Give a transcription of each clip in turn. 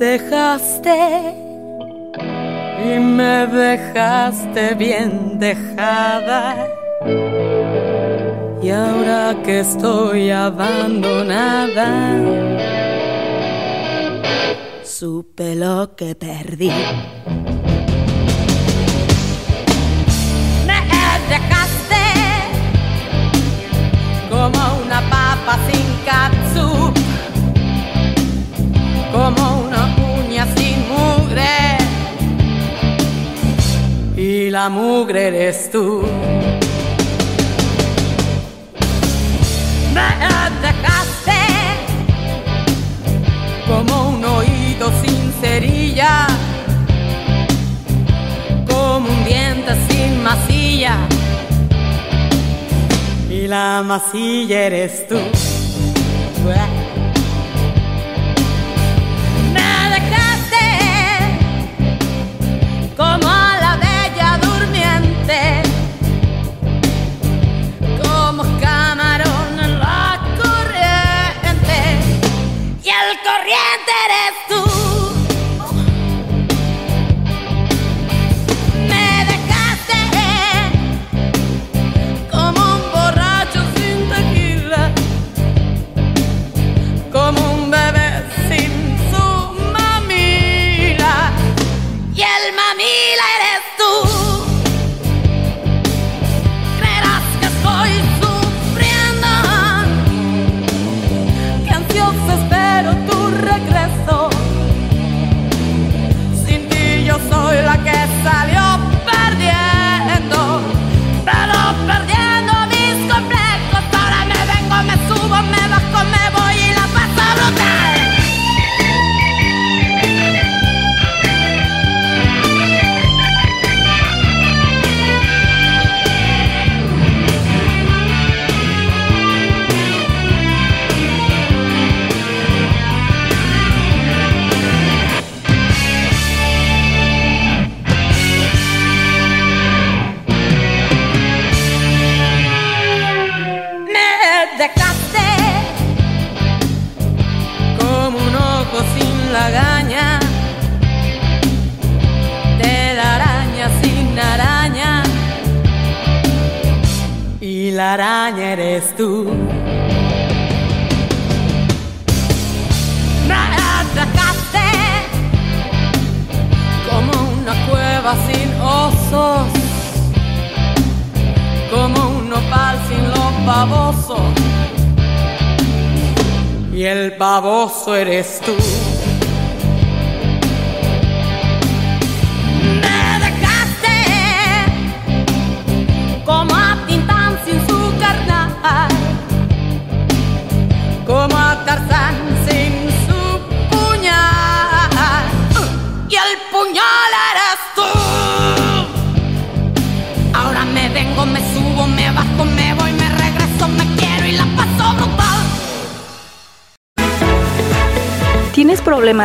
Dejaste y me dejaste bien dejada. Y ahora que estoy abandonada, supe lo que perdí. Me dejaste como una papa sin katsu, La mugre eres tú. Me dejaste como un oído sin cerilla, como un diente sin masilla. Y la masilla eres tú.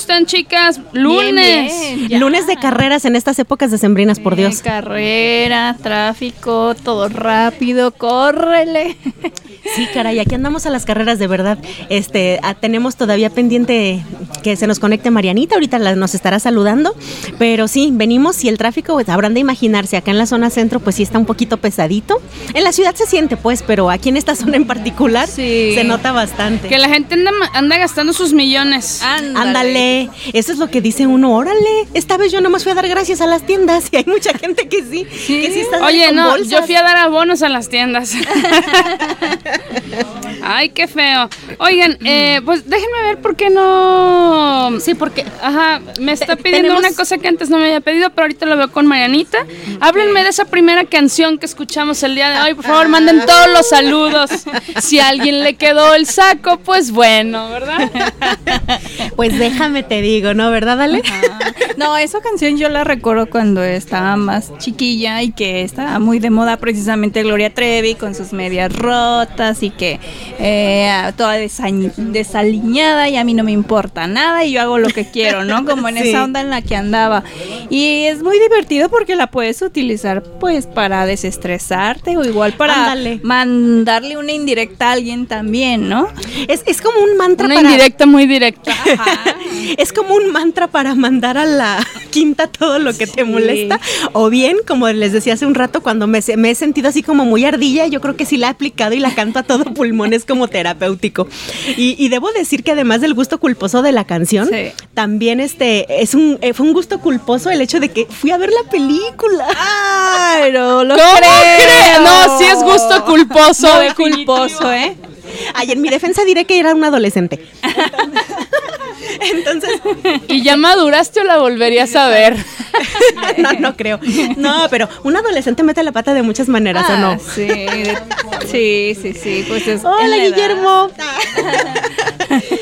¿Cómo están, chicas? Lunes. Bien, bien, Lunes de carreras en estas épocas decembrinas, por Dios. Carrera, tráfico, todo rápido, córrele. Sí, caray, aquí andamos a las carreras de verdad. Este, ah, tenemos todavía pendiente que se nos conecte Marianita, ahorita la- nos estará saludando, pero sí, venimos y el tráfico, pues habrán de imaginarse, acá en la zona centro, pues sí está un poquito pesadito. En la ciudad se siente, pues, pero aquí en esta zona en particular Sí. se nota bastante. Que la gente anda, anda gastando sus millones. Ándale, eso es lo que dice uno, órale, esta vez yo nomás fui a dar gracias a las tiendas y hay mucha gente que sí, que sí está Oye, no, bolsas. yo fui a dar abonos a las tiendas. Ay, qué feo. Oigan, eh, pues déjenme ver por qué no. Sí, porque Ajá, me está pidiendo tenemos- una cosa que antes no me había pedido, pero ahorita lo veo con Marianita. Háblenme de esa primera canción que escuchamos el día de hoy. Por favor, manden todos los saludos. Si a alguien le quedó el saco, pues bueno, ¿verdad? pues déjame te digo, ¿no? ¿Verdad, Ale? No, esa canción yo la recuerdo cuando estaba más chiquilla y que estaba muy de moda precisamente Gloria Trevi con sus medias rotas y que eh, toda desa- desaliñada y a mí no me importa nada y yo hago lo que quiero, ¿no? Como en Sí. esa onda en la que andaba. Y es muy divertido porque la puedes utilizar pues para desestresarte o igual para Ándale. mandarle una indirecta a alguien también, ¿no? Es, es como un mantra Una para indirecta muy directa. es como un mantra para mandar a la quinta todo lo que te molesta. O bien, como les decía hace un rato, cuando me, se- me he sentido así como muy ardilla, yo creo que sí la he aplicado y la canto a todo pulmón, es como terapéutico. Y, y debo decir que además del gusto culposo de la canción, Sí. también este es un eh, fue un gusto culposo el hecho de que fui a ver la película. Ay, no lo ¿Cómo creo. No, sí es gusto culposo. Culposo, ¿eh? Ay, en mi defensa diré que era un adolescente. Entonces, ¿Y ya maduraste o la volverías a ver? no, no creo. No, pero un adolescente mete la pata de muchas maneras, ¿o no? Ah, Sí, de- sí, sí, sí, pues es Hola. Guillermo.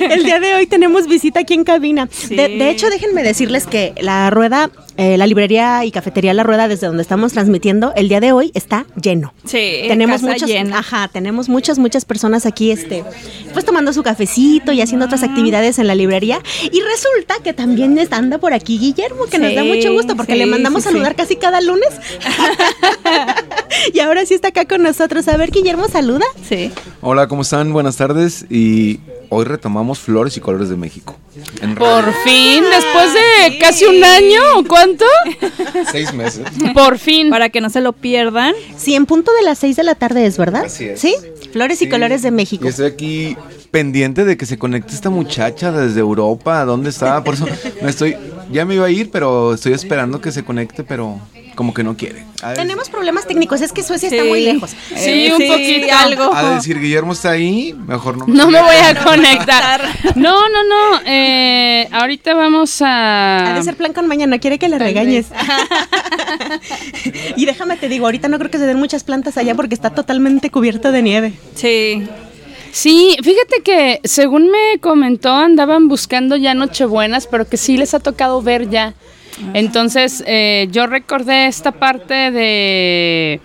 El día de hoy tenemos visita aquí en cabina. Sí. De, de hecho, déjenme decirles que la rueda, eh, la librería y cafetería La Rueda, desde donde estamos transmitiendo, el día de hoy está lleno. Sí, tenemos casa muchas, llena. ajá, tenemos muchas, muchas personas aquí, este, pues tomando su cafecito y haciendo otras actividades en la librería. Y resulta que también está- anda por aquí Guillermo, que nos da mucho gusto porque sí, le mandamos sí, saludar sí. casi cada lunes. y ahora sí está acá con nosotros. A ver, Guillermo, saluda. Sí. Hola, ¿cómo están? Buenas tardes. Y hoy retomamos Flores y Colores de México. En Por fin, después de casi un año, ¿o cuánto? seis meses. Por fin. Para que no se lo pierdan. Sí, en punto de las 6 de la tarde es, ¿verdad? Así es. Sí, Flores y Colores de México. Y estoy aquí pendiente de que se conecte esta muchacha desde Europa. ¿Dónde está? Por eso me estoy. Ya me iba a ir, pero estoy esperando que se conecte, pero como que no quiere. Tenemos problemas técnicos, es que Suecia está muy lejos. Sí, un poquito. algo. De decir, Guillermo está ahí, mejor no. No me voy a conectar. No, no, no. eh, ahorita vamos a. Ha de ser plan con mañana, quiere que le regañes. y déjame te digo, ahorita no creo que se den muchas plantas allá porque está totalmente cubierto de nieve. Sí. Sí, fíjate que según me comentó, andaban buscando ya Nochebuenas, pero que sí les ha tocado ver ya. Entonces, eh, yo recordé esta parte de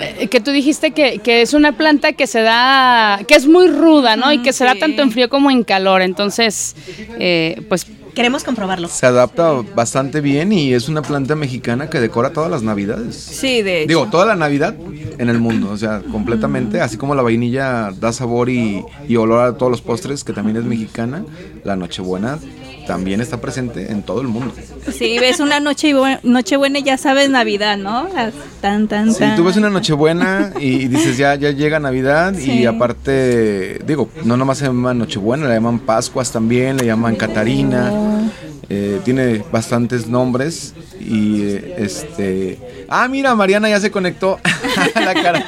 eh, que tú dijiste que, que es una planta que se da, que es muy ruda, ¿no? y que se da sí. tanto en frío como en calor. Entonces, eh, pues Queremos comprobarlo. Se adapta bastante bien y es una planta mexicana que decora todas las navidades. Sí, de hecho. Digo, toda la Navidad en el mundo, o sea, completamente, así como la vainilla da sabor y, y olor a todos los postres, que también es mexicana, la Nochebuena también está presente en todo el mundo. Sí, ves una noche, nochebuena y ya sabes Navidad, ¿no? Las tan, tan, Si tan. tú ves una Nochebuena y dices ya, ya llega Navidad Sí. y aparte, digo, no nomás se llama Nochebuena, le llaman Pascuas también, le llaman Catarina, eh, tiene bastantes nombres y eh, este... Ah, mira, Mariana ya se conectó a la cara.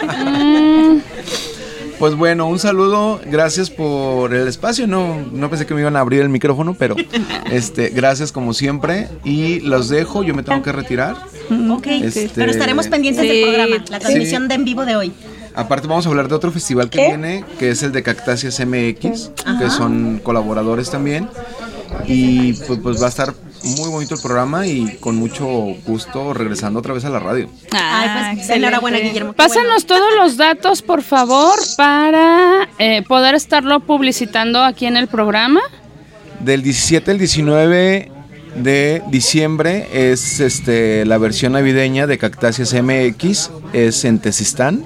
Pues bueno, un saludo, gracias por el espacio. No, no pensé que me iban a abrir el micrófono, pero este, gracias como siempre. Y los dejo, yo me tengo que retirar. Ok, Este- pero estaremos pendientes Sí, del programa, la sí. transmisión de en vivo de hoy. Aparte vamos a hablar de otro festival que viene, que es el de Cactáceas MX, que son colaboradores también. Y pues, pues va a estar muy bonito el programa y con mucho gusto regresando otra vez a la radio. Ah, Ay, pues enhorabuena, Guillermo. Pásanos todos los datos, por favor, para eh, poder estarlo publicitando aquí en el programa. Del 17 al 19 de diciembre es este la versión navideña de Cactáceas MX, es en Tezistán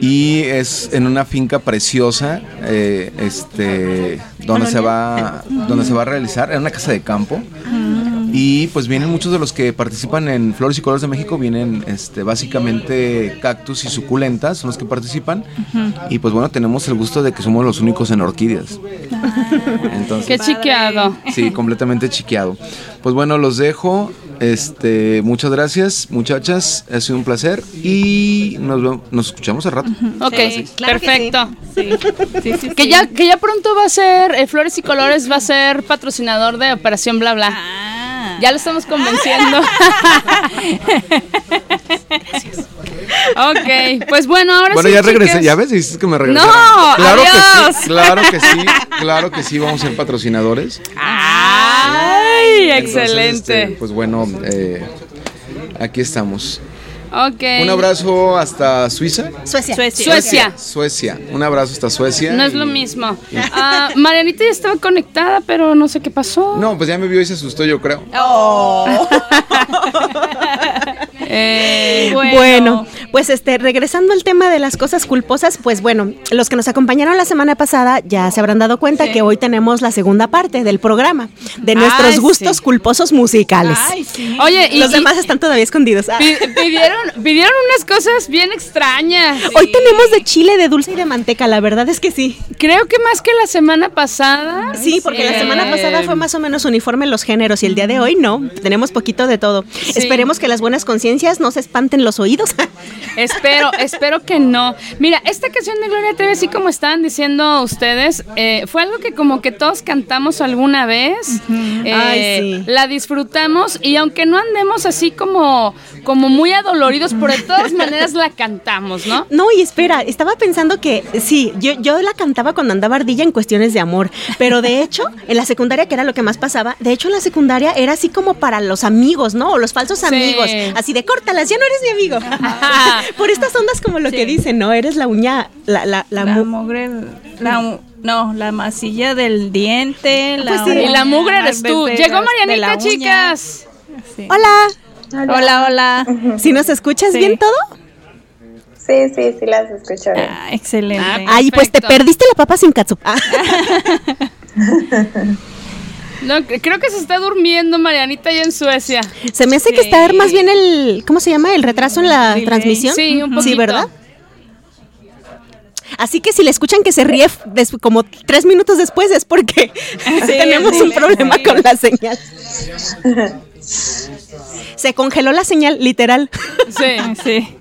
y es en una finca preciosa eh, este donde se va donde se va a realizar en una casa de campo y pues vienen muchos de los que participan en Flores y Colores de México vienen este básicamente cactus y suculentas son los que participan y pues bueno tenemos el gusto de que somos los únicos en orquídeas entonces Qué chiqueado. Sí, completamente chiqueado. Pues bueno, los dejo. Este, muchas gracias, muchachas. Ha sido un placer y nos, vemos- nos escuchamos al rato. Ok, claro que perfecto. Sí, sí, sí, Que ya, que ya pronto va a ser, eh, Flores y Colores va a ser patrocinador de Operación Bla Bla. Ah. Ya lo estamos convenciendo. ok, pues bueno, ahora Bueno, sí. ya regresé, chicas. ya ves, dices que me regresé. No, claro que sí, claro que sí, claro que sí, vamos a ser patrocinadores. Ay, Entonces, excelente. este, pues bueno, eh, aquí estamos. Ok. Un abrazo hasta Suiza. Suecia. Suecia. Suecia. Suecia. Un abrazo hasta Suecia. No es lo mismo. Ah, Marianita ya estaba conectada, pero no sé qué pasó. No, pues ya me vio y se asustó, yo creo. Eh, Bueno. pues este, regresando al tema de las cosas culposas, pues bueno, los que nos acompañaron la semana pasada ya se habrán dado cuenta que hoy tenemos la segunda parte del programa de nuestros Ay, gustos sí. culposos musicales. Ay, sí. Oye, y, Los y demás están todavía escondidos. Ah. Pi- pidieron, pidieron unas cosas bien extrañas. Hoy tenemos de chile, de dulce y de manteca, la verdad es que sí. Creo que más que la semana pasada. Sí, porque la Eh, semana pasada fue más o menos uniforme los géneros y el día de hoy no, tenemos poquito de todo. Esperemos que las buenas conciencias no se espanten los oídos. Espero, espero que no. Mira, esta canción de Gloria Trevi, así como estaban diciendo ustedes, eh, fue algo que como que todos cantamos alguna vez. Eh, Ay, sí. La disfrutamos y aunque no andemos así como, como muy adoloridos, pero de todas maneras la cantamos, ¿no? No, y espera, estaba pensando que sí, yo, yo la cantaba cuando andaba ardilla en cuestiones de amor, pero de hecho, en la secundaria, que era lo que más pasaba, de hecho en la secundaria era así como para los amigos, ¿no? O los falsos Sí. amigos, así de córtalas, ya no eres mi amigo. Por estas ondas como lo que dicen, ¿no? Eres la uña, la, la, la, La mu- mugre, la, no, la masilla del diente, la Pues sí. Y la mugre eres tú. Llegó Marianita, uña. chicas. Sí. Hola, Hola, hola. ¿si nos escuchas Sí. bien todo? Sí, sí, sí las escucho bien. Ah, excelente. Ah, Ay, pues te perdiste la papa sin catsup. Ah. No, cre- creo que se está durmiendo Marianita ya en Suecia. Se me hace que Sí. está más bien el, ¿cómo se llama? El retraso en la Delay. transmisión. Sí, un Sí, poquito. ¿verdad? Así que si le escuchan que se ríe como tres minutos después es porque tenemos un sí, problema sí. con la señal. se congeló la señal, literal. Sí. Sí.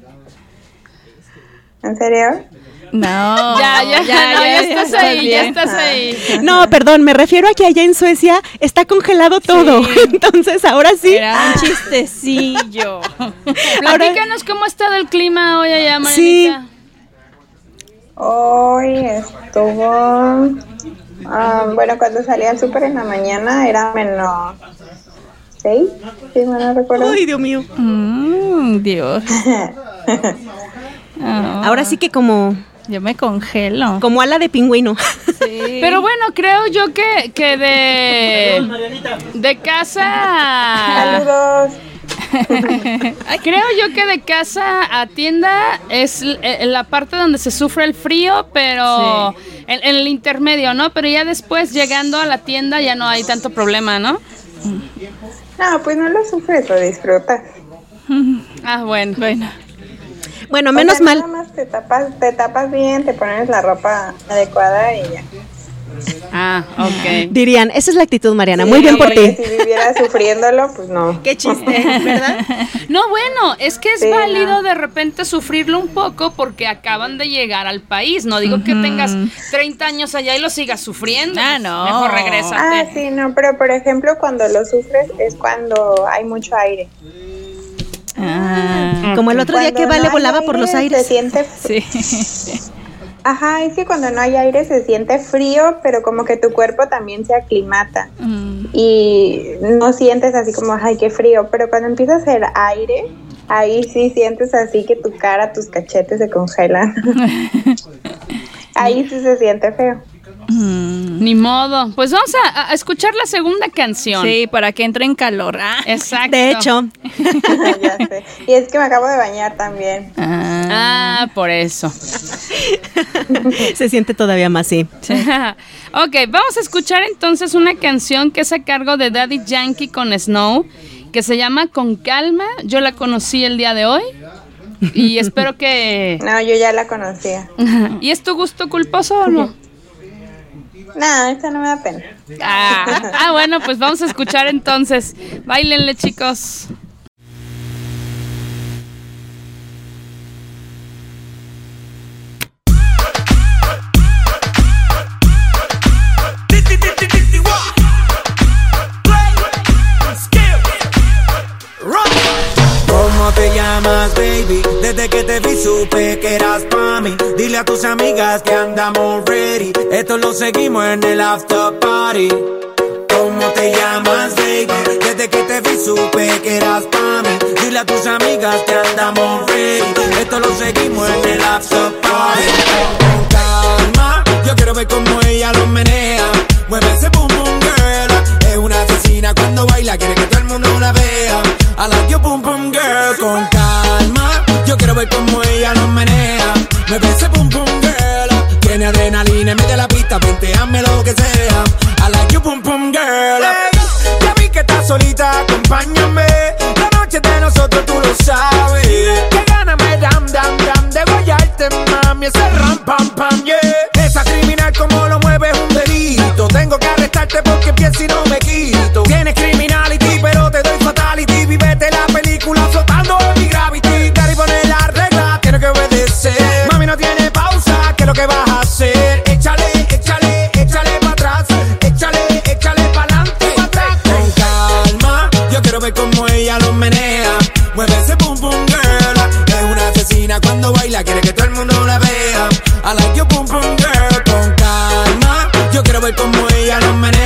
¿En serio? No. Ya, ya, no, ya, estás ahí, ya estás ahí. No, perdón, me refiero a que allá en Suecia está congelado todo. Entonces ahora sí. Era un chistecillo. Platícanos cómo ha estado el clima hoy allá, Sí. Marianita. Hoy estuvo... ah, bueno, cuando salí al súper en la mañana era menos 6, si no recuerdo. Ay, Dios mío. Mm, Dios. Ah, Ahora sí que como, Yo me congelo. como ala de pingüino. Sí. Pero bueno, creo yo que, que de, de casa... Saludos. Creo yo que de casa a tienda es eh, la parte donde se sufre el frío, pero en, en el intermedio, ¿no? Pero ya después llegando a la tienda ya no hay tanto problema, ¿no? No, pues no lo sufres, lo disfrutas. Ah, bueno. Bueno. Bueno, O menos sea, mal. Nada más te tapas, te tapas bien, te pones la ropa adecuada y ya. Ah, ok. Dirían, esa es la actitud, Mariana. Sí, Muy bien por ti. Si sufriéndolo, pues no. Qué chiste, ¿verdad? No, bueno, es que es Sí, válido no. de repente sufrirlo un poco porque acaban de llegar al país. No digo que tengas 30 años allá y lo sigas sufriendo. Ah, no. Mejor Ah, regrésate. sí, no, pero por ejemplo, cuando lo sufres es cuando hay mucho aire. Ah, Como el otro día que Vale no volaba por los aire, aires. Se siente, sí. Ajá, es que cuando no hay aire se siente frío, pero como que tu cuerpo también se aclimata Mm, y no sientes así como, ay, qué frío, pero cuando empieza a hacer aire, ahí sí sientes así que tu cara, tus cachetes se congelan. ahí sí se siente feo. Ni modo. Pues vamos a, a escuchar la segunda canción. Sí, para que entre en calor. Ah. Exacto. De hecho, ya sé. Y es que me acabo de bañar también. Ah, por eso. se siente todavía más así. ok, vamos a escuchar entonces una canción que es a cargo de Daddy Yankee con Snow, que se llama Con Calma. Yo la conocí el día de hoy y espero que... No, yo ya la conocía. ¿Y es tu gusto culposo o no? No, esta no me da pena. Ah, ah, bueno, pues vamos a escuchar entonces. Báilenle, chicos. Desde que te vi supe que eras pa' mí. Dile a tus amigas que andamos ready. Esto lo seguimos en el after party. ¿Cómo te llamas, baby? Desde que te vi supe que eras pa' mí. Dile a tus amigas que andamos ready. Esto lo seguimos en el after party. Con calma, yo quiero ver cómo ella lo menea. Mueve ese boom boom girl. Es una asesina cuando baila, quiere que todo el mundo la vea. I like your boom boom girl. Con calma, yo quiero ver cómo ella lo menea. Mueve ese boom boom girl. Tiene adrenalina, mete la pista, venteame lo que sea. I like your boom boom girl. ya vi que estás solita, acompáñame. La noche de nosotros, tú lo sabes. Que gana me dam, dam, dam. De guayarte, mami, ese ram, pam, pam, cómo ella lo menea.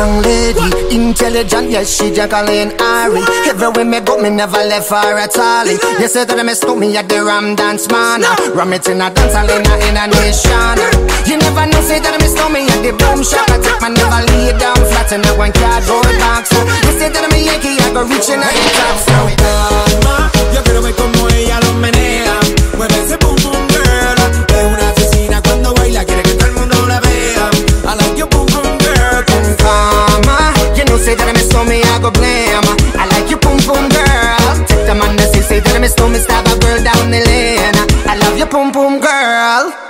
Young lady, intelligent, yes, she Jacqueline Ari. Everywhere me go, me never left her at all. You say that me stole me at the Ram Dance Man. Ram it in a dance hall in a, in a nation. You never know, say that me stole me at the boom shop. I take my never lay down flat in a one cardboard box. You say that me Yankee, I go reaching out the top. So calma, yo quiero ver cómo ella lo menea. Mueve say that me stole me, stab a girl down the lane. I love you, boom boom girl.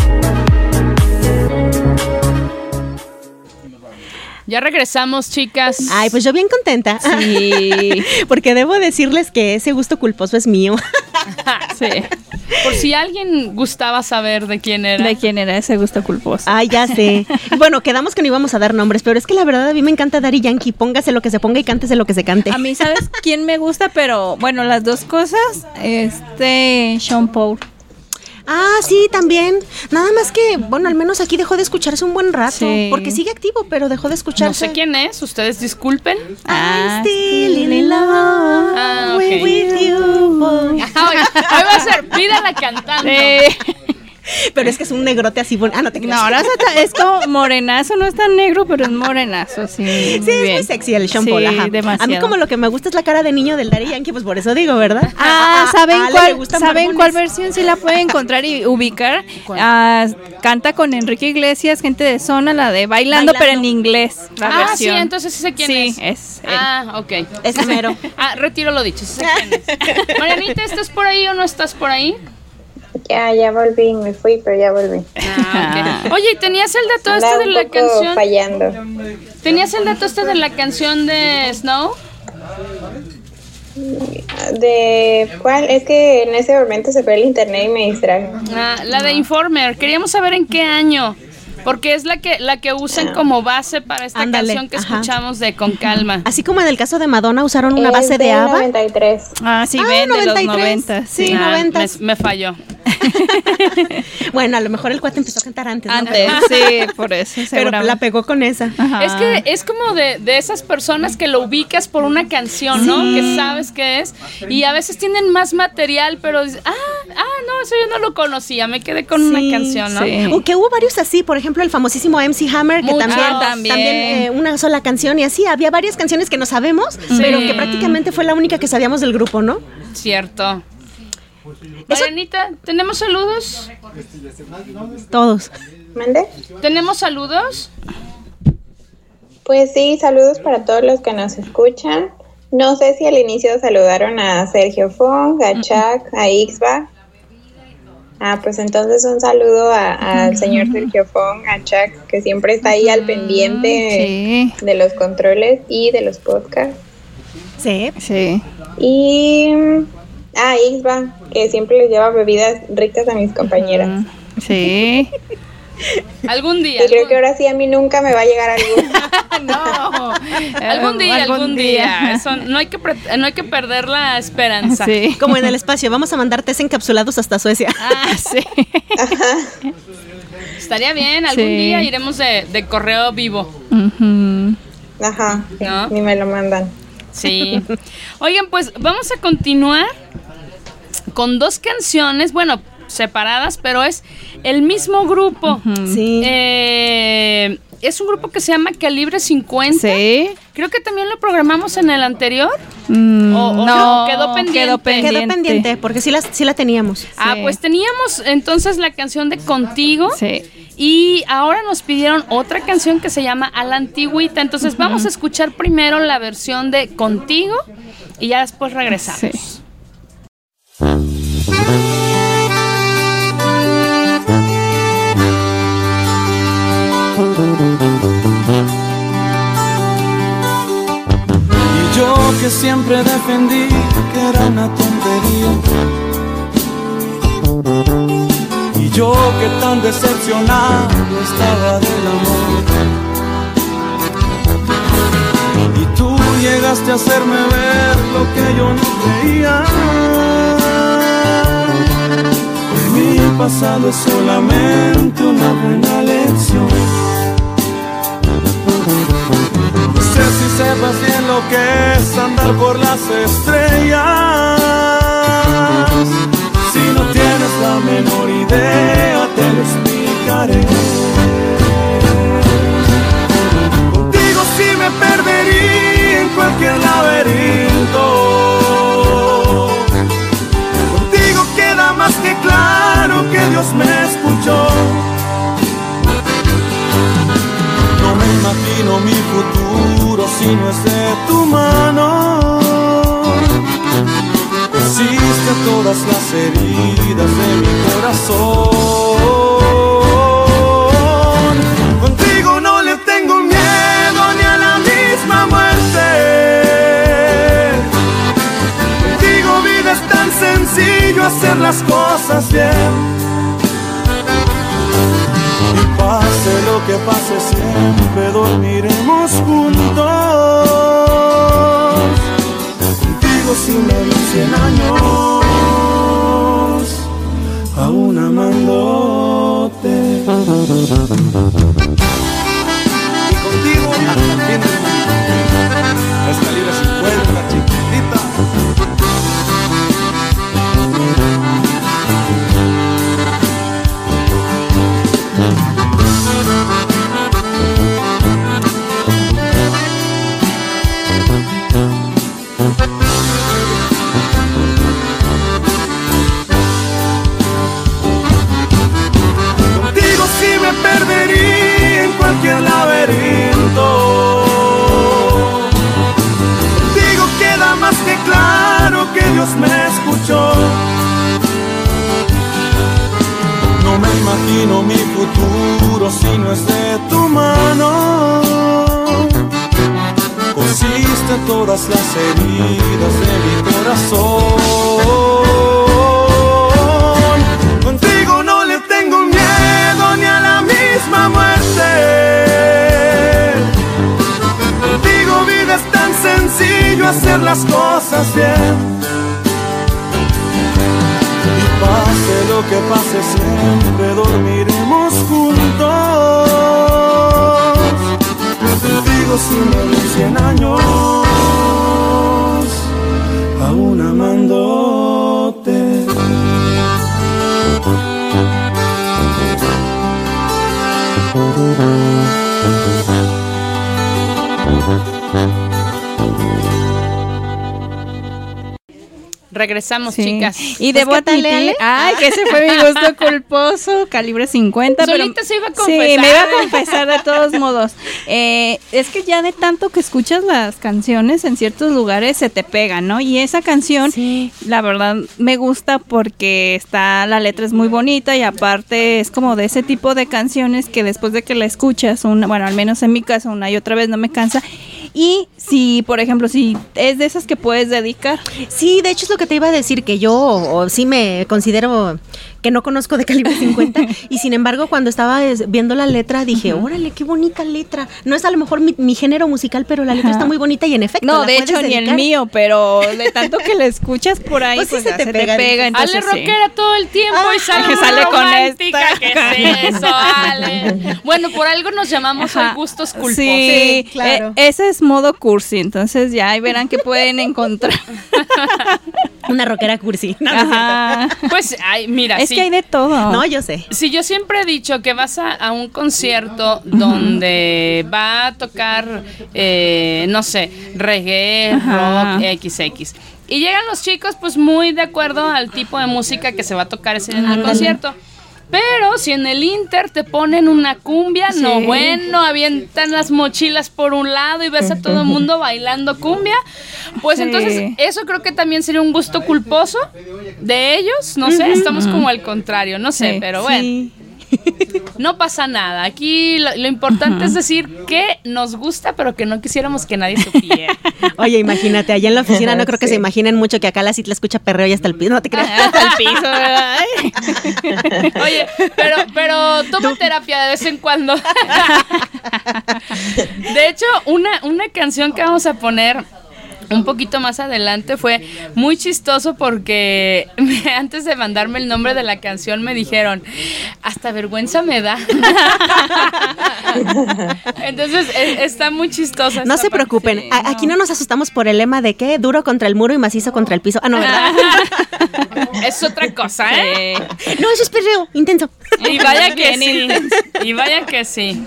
Ya regresamos, chicas. Ay, pues yo bien contenta. Sí. Porque debo decirles que ese gusto culposo es mío. sí. Por si alguien gustaba saber de quién era. ¿De quién era ese gusto culposo? Ay, ya sé. Bueno, quedamos que no íbamos a dar nombres, pero es que la verdad a mí me encanta Daddy Yankee. Póngase lo que se ponga y cántese lo que se cante. A mí, ¿sabes quién me gusta? Pero bueno, las dos cosas, este, Sean Paul. Ah, sí, también. Nada más que, bueno, al menos aquí dejó de escucharse un buen rato. Sí. Porque sigue activo, pero dejó de No escucharse. sé quién es, ustedes disculpen. Ah, Still in love Ah, with you, boy. Hoy, hoy va a ser, pídala cantando. Eh, Pero es que es un negrote así. Ah, no te creas. no, ahora es es como morenazo, no es tan negro, pero es morenazo, sí. Sí, es bien. muy sexy el Sean Sí, Paul, ajá. demasiado. A mí como lo que me gusta es la cara de niño del Daddy Yankee, pues por eso digo, ¿verdad? Ah, A- ¿saben a Ale le cuál, ¿saben cuál versión sí la puede encontrar y ubicar? Ah, canta con Enrique Iglesias, gente de zona, la de bailando, Bailando. pero en inglés. La Ah, versión. sí, entonces sí sé quién Sí, es. es él. Ah, ok. Ese mero. Ah, retiro lo dicho, sí sé quién es. Marianita, ¿estás por ahí o no estás por ahí? Ya, ya volví, me fui, pero ya volví. Ah. Oye, ¿y tenías el dato este de la canción? fallando. ¿Tenías el dato este de la canción de Snow? ¿De cuál? Es que en ese momento se fue el internet y me distraje. Ah, la de Informer. Queríamos saber en qué año. Porque es la que la que usan como base para esta Ándale, canción que ajá. escuchamos de Con Calma. Así como en el caso de Madonna usaron una base de del ABBA. 93. Ah, sí, Ah, ven, de los 93. 90. Sí. Sí. Ah, 90. me, me falló. Bueno, a lo mejor el cuate empezó a cantar antes, ¿no? Antes, sí, por eso, Pero la pegó con esa. Ajá. Es que es como de, de esas personas que lo ubicas por una canción, ¿no? Que sabes qué es. Y a veces tienen más material, pero dices, ah, ah, no, eso yo no lo conocía. Me quedé con Sí, una canción, ¿no? sí. O que hubo varios así, por ejemplo, el famosísimo MC Hammer, que Muchos. también, también. también, eh, una sola canción y así. Había varias canciones que no sabemos, pero que prácticamente fue la única que sabíamos del grupo, ¿no? Cierto. Marianita, ¿tenemos saludos? Todos. ¿Mande? ¿Tenemos saludos? Pues sí, saludos para todos los que nos escuchan. No sé si al inicio saludaron a Sergio Fong, a Chuck, a Ixba. Ah, pues entonces un saludo al señor Sergio Fong, a Chuck, que siempre está ahí al pendiente Sí, de los controles y de los podcasts. Sí. sí. Y a Ixba, que siempre les lleva bebidas ricas a mis compañeras. Sí. Algún día. Y creo algún- que ahora sí a mí nunca me va a llegar algo. No, algún día, algún, día. Eso, no, hay que pre- no hay que perder la esperanza. Sí. Como en el espacio, vamos a mandar test encapsulados hasta Suecia. Ah, sí. Estaría bien, algún Sí. día iremos de, de correo vivo. Ajá, sí, ¿No? ni me lo mandan. Sí. Oigan, pues vamos a continuar con dos canciones, bueno, separadas, pero es el mismo grupo. Sí. Eh, es un grupo que se llama Calibre 50. Sí. Creo que también lo programamos en el anterior. Mm, O- o no, quedó pendiente. Quedó pendiente. Quedó pendiente, porque sí la, sí la teníamos. Ah, pues teníamos entonces la canción de Contigo. Sí. Y ahora nos pidieron otra canción que se llama A la Antigüita. Entonces vamos a escuchar primero la versión de Contigo y ya después regresamos. Sí. Que siempre defendí que era una tontería. Y yo que tan decepcionado estaba del amor. Y tú llegaste a hacerme ver lo que yo no creía. Mi pasado es solamente una buena lección. Sepas bien lo que es andar por las estrellas. Si no tienes la menor idea, te lo explicaré. Contigo sí me perdería en cualquier laberinto. Contigo queda más que claro que Dios me escuchó. No me imagino mi futuro si no es de tu mano. Hiciste todas las heridas de mi corazón. Contigo no le tengo miedo ni a la misma muerte. Contigo vida es tan sencillo hacer las cosas bien. lo que pase siempre dormiremos juntos. Contigo si me ven cien años, aún amándote. Sencillo hacer las cosas bien. Y pase lo que pase siempre dormiremos juntos. Contigo si me doy cien años, aún amándote. Regresamos, Sí. chicas. Y Pues, debo ¿qué tal, admitir, Ale? ay, que ese fue mi gusto culposo, calibre 50. pero- Solita se iba a Sí, confesar. me iba a confesar de todos modos. Eh, es que ya de tanto que escuchas las canciones en ciertos lugares se te pega, ¿no? Y esa canción, la verdad, me gusta porque está, la letra es muy bonita y aparte es como de ese tipo de canciones que después de que la escuchas, una, bueno, al menos en mi caso, una y otra vez no me cansa. Y si, por ejemplo, si es de esas que puedes dedicar. Sí, de hecho es lo que te iba a decir, que yo o, sí me considero que no conozco de calibre 50 y sin embargo cuando estaba es- viendo la letra dije, órale, qué bonita letra. No es a lo mejor mi, mi género musical, pero la letra está muy bonita y en efecto. No, la de hecho ni el mío, pero de tanto que la escuchas por ahí, Pues pues, sí se te pega, dices. entonces Ale sí. rockera todo el tiempo y sale, que muy sale con esta. ¿Qué es eso, Ale? Bueno, por algo nos llamamos hoy gustos culposos. Sí, Sí, claro. eh, ese es modo cursi, entonces ya ahí verán que pueden encontrar. Una rockera cursi. No, no. Pues, ay, mira, Es sí. que hay de todo. No, yo sé. Si yo siempre he dicho que vas a, a un concierto donde va a tocar, eh, no sé, reggae, Ajá. rock, XX. Y llegan los chicos pues muy de acuerdo al tipo de música que se va a tocar ese en el concierto. Pero si en el Inter te ponen una cumbia, no bueno, avientan las mochilas por un lado y ves a todo el mundo bailando cumbia, pues Sí. entonces eso creo que también sería un gusto culposo de ellos, no sé, estamos como al contrario, no sé, Sí, pero bueno. No pasa nada. Aquí lo, lo importante es decir que nos gusta, pero que no quisiéramos que nadie supiera. Oye, imagínate, allá en la oficina no creo que se imaginen mucho que acá la citla escucha perreo y hasta el piso. No te creas. Hasta el piso, ¿verdad? Oye, pero, pero toma terapia de vez en cuando. De hecho, una, una canción que vamos a poner un poquito más adelante fue muy chistoso porque antes de mandarme el nombre de la canción me dijeron, hasta vergüenza me da. Entonces e- está muy chistosa. No se parte. preocupen, a- aquí no nos asustamos por el lema de que duro contra el muro y macizo contra el piso. Ah, no, ¿verdad? Es otra cosa, ¿eh? no, eso es perreo, intenso. Y vaya que Bien sí. intenso. Y vaya que sí.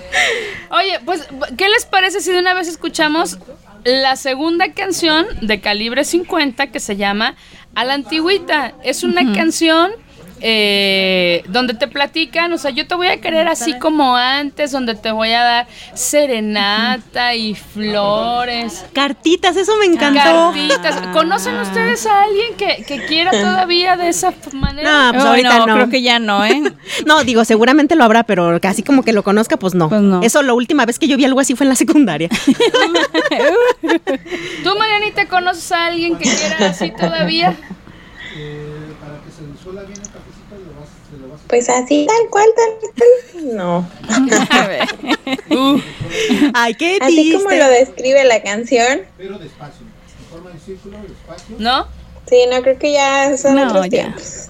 Oye, pues, ¿qué les parece si de una vez escuchamos la segunda canción de calibre 50 que se llama A la Antigüita? Es una canción eh, donde te platican, o sea, yo te voy a querer así como antes, donde te voy a dar serenata y flores. Cartitas, eso me encantó. Cartitas. ¿Conocen ustedes a alguien que, que quiera todavía de esa manera? No, pues Ay, ahorita no. creo que ya no, ¿eh? No, digo, seguramente lo habrá, pero casi como que lo conozca, pues no. Pues no. Eso la última vez que yo vi algo así fue en la secundaria. ¿Tú, Marianita, conoces a alguien que quiera así todavía? Pues así, tal cual, tal cual. No. Ay, qué Así como triste. lo describe la canción. ¿No? Sí, no creo que ya son No, otros ya. tiempos.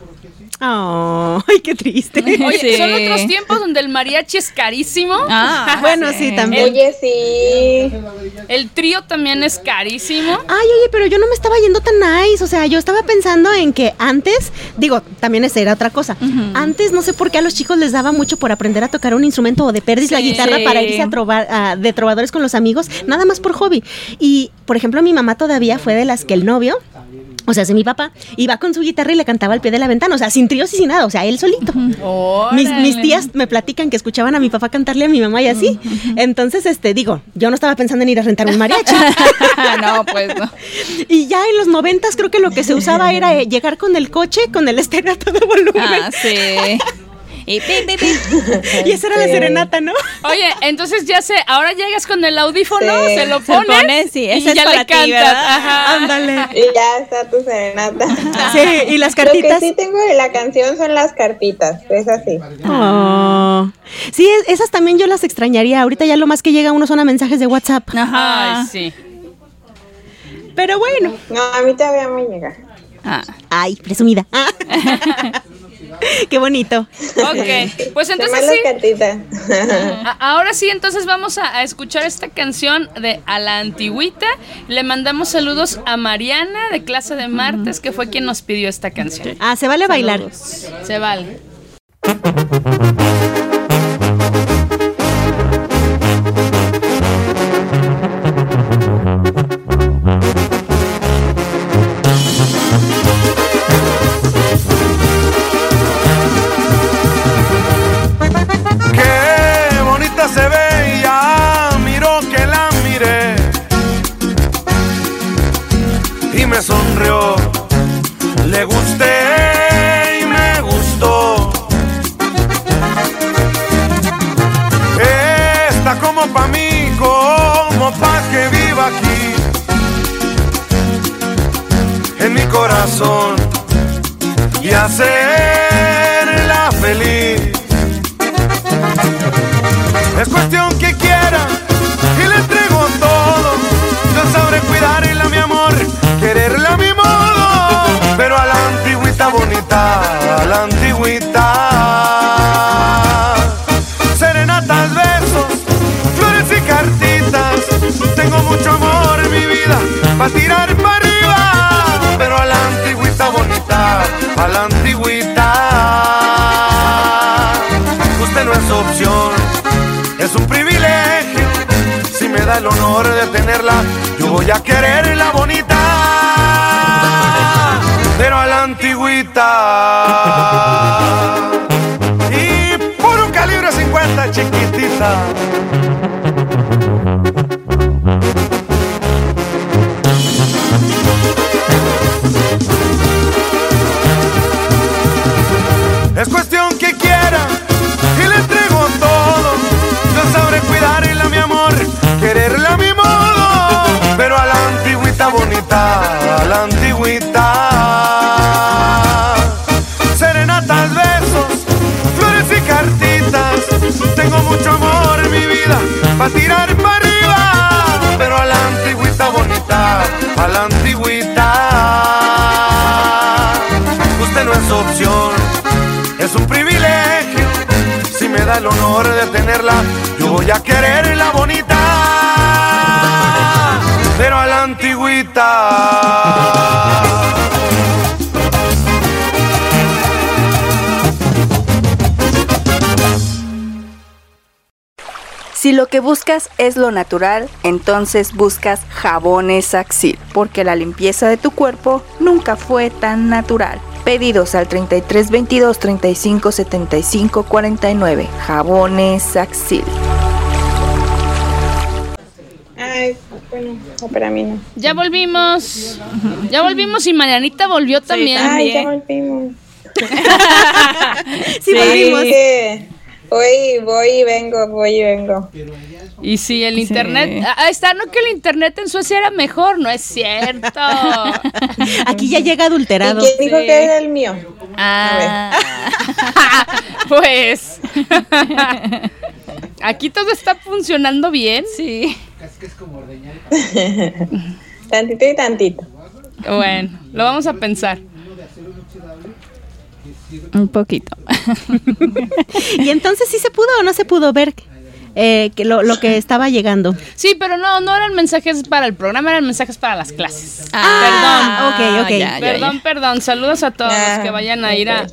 Ay, qué triste. Oye, Sí. son otros tiempos donde el mariachi es carísimo. Ah, Bueno, sí, también. Oye, sí. El trío también es carísimo. Ay, oye, pero yo no me estaba yendo tan nice. O sea, yo estaba pensando en que antes, digo, también esa era otra cosa. Antes no sé por qué a los chicos les daba mucho por aprender a tocar un instrumento o de perdis la guitarra para irse a trobar, a- de trovadores con los amigos, nada más por hobby. Y, por ejemplo, mi mamá todavía fue de las que el novio. O sea, si mi papá iba con su guitarra y le cantaba al pie de la ventana, o sea, sin tríos y sin nada, o sea, él solito. Mis, tías me platican que escuchaban a mi papá cantarle a mi mamá y así. Entonces, este, digo, yo no estaba pensando en ir a rentar un mariachi. no, pues no. Y ya en los noventas creo que lo que se usaba era eh, llegar con el coche, con el estéreo a todo volumen. Ah, sí. Y, y esa era la serenata, ¿no? Oye, entonces ya sé, ahora llegas con el audífono, Sí. se lo Se pones, pone, sí, y esa es ya para le cantas. Ajá. Ándale. Y ya está tu serenata. Sí, y las Lo que cartitas. sí tengo de la canción son las cartitas, es así. Oh. Sí, es- esas también yo las extrañaría. Ahorita ya lo más que llega uno son a mensajes de WhatsApp. Ay, sí. Pero bueno. No, a mí todavía me llega. Ah. Ay, presumida. Ah. Qué bonito. Ok, pues entonces sí. Ahora sí, entonces vamos a, a escuchar esta canción de A la Antigüita. Le mandamos saludos a Mariana de clase de martes, que fue quien nos pidió esta canción. Ah, se vale bailar. Se vale. Y hacerla feliz. Es cuestión que quiera y le entrego todo. Yo sabré cuidarla, mi amor, quererla a mi modo. Pero a la antigüita bonita, a la antigüita. Serenatas, besos, flores y cartitas. Tengo mucho amor en mi vida para tirar el honor de tenerla, yo voy a quererla bonita. Pero a la antigüita. Y puro calibre 50, chiquitita. Lo que buscas es lo natural, entonces buscas jabones Axil, porque la limpieza de tu cuerpo nunca fue tan natural. Pedidos al 33 22 35 75 49. Jabones Axil. Ay, bueno, no, para mí no. Ya volvimos. Ya volvimos y Marianita volvió también. Ay, ya volvimos. Sí, volvimos. que Voy, voy y vengo, voy y vengo. Y si el internet. Ah, está, no que el internet en Suecia era mejor, no es cierto. Aquí ya llega ¿Y adulterado. quién dijo Sí. que era el mío? Ah. pues. Aquí todo está funcionando bien. Sí. Tantito y tantito. Bueno, lo vamos a pensar. Un poquito. Y entonces sí se pudo o no se pudo ver eh, que lo, lo que estaba llegando. Sí, pero no, no eran mensajes para el programa, eran mensajes para las clases. Ah, ok, ok. ya, ya, Perdón, perdón. Saludos a todos Ah, los que vayan a ir a,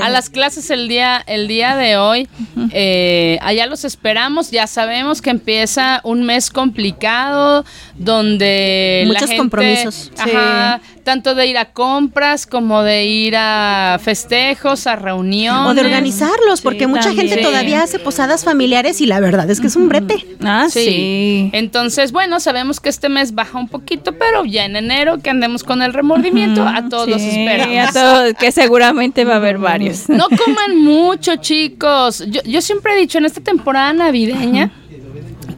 a las clases el día, el día de hoy. Eh, allá los esperamos. Ya sabemos que empieza un mes complicado donde la Muchos gente- compromisos. Ajá, tanto de ir a compras como de ir a festejos, a reuniones. O de organizarlos, porque mucha gente todavía hace posadas familiares y la verdad es que es un brete. Ah, Sí. sí. Entonces, bueno, sabemos que este mes baja un poquito, pero ya en enero que andemos con el remordimiento, a todos los Sí, esperamos. a todos, que seguramente va a haber varios. No coman mucho, chicos. Yo, yo siempre he dicho, en esta temporada navideña,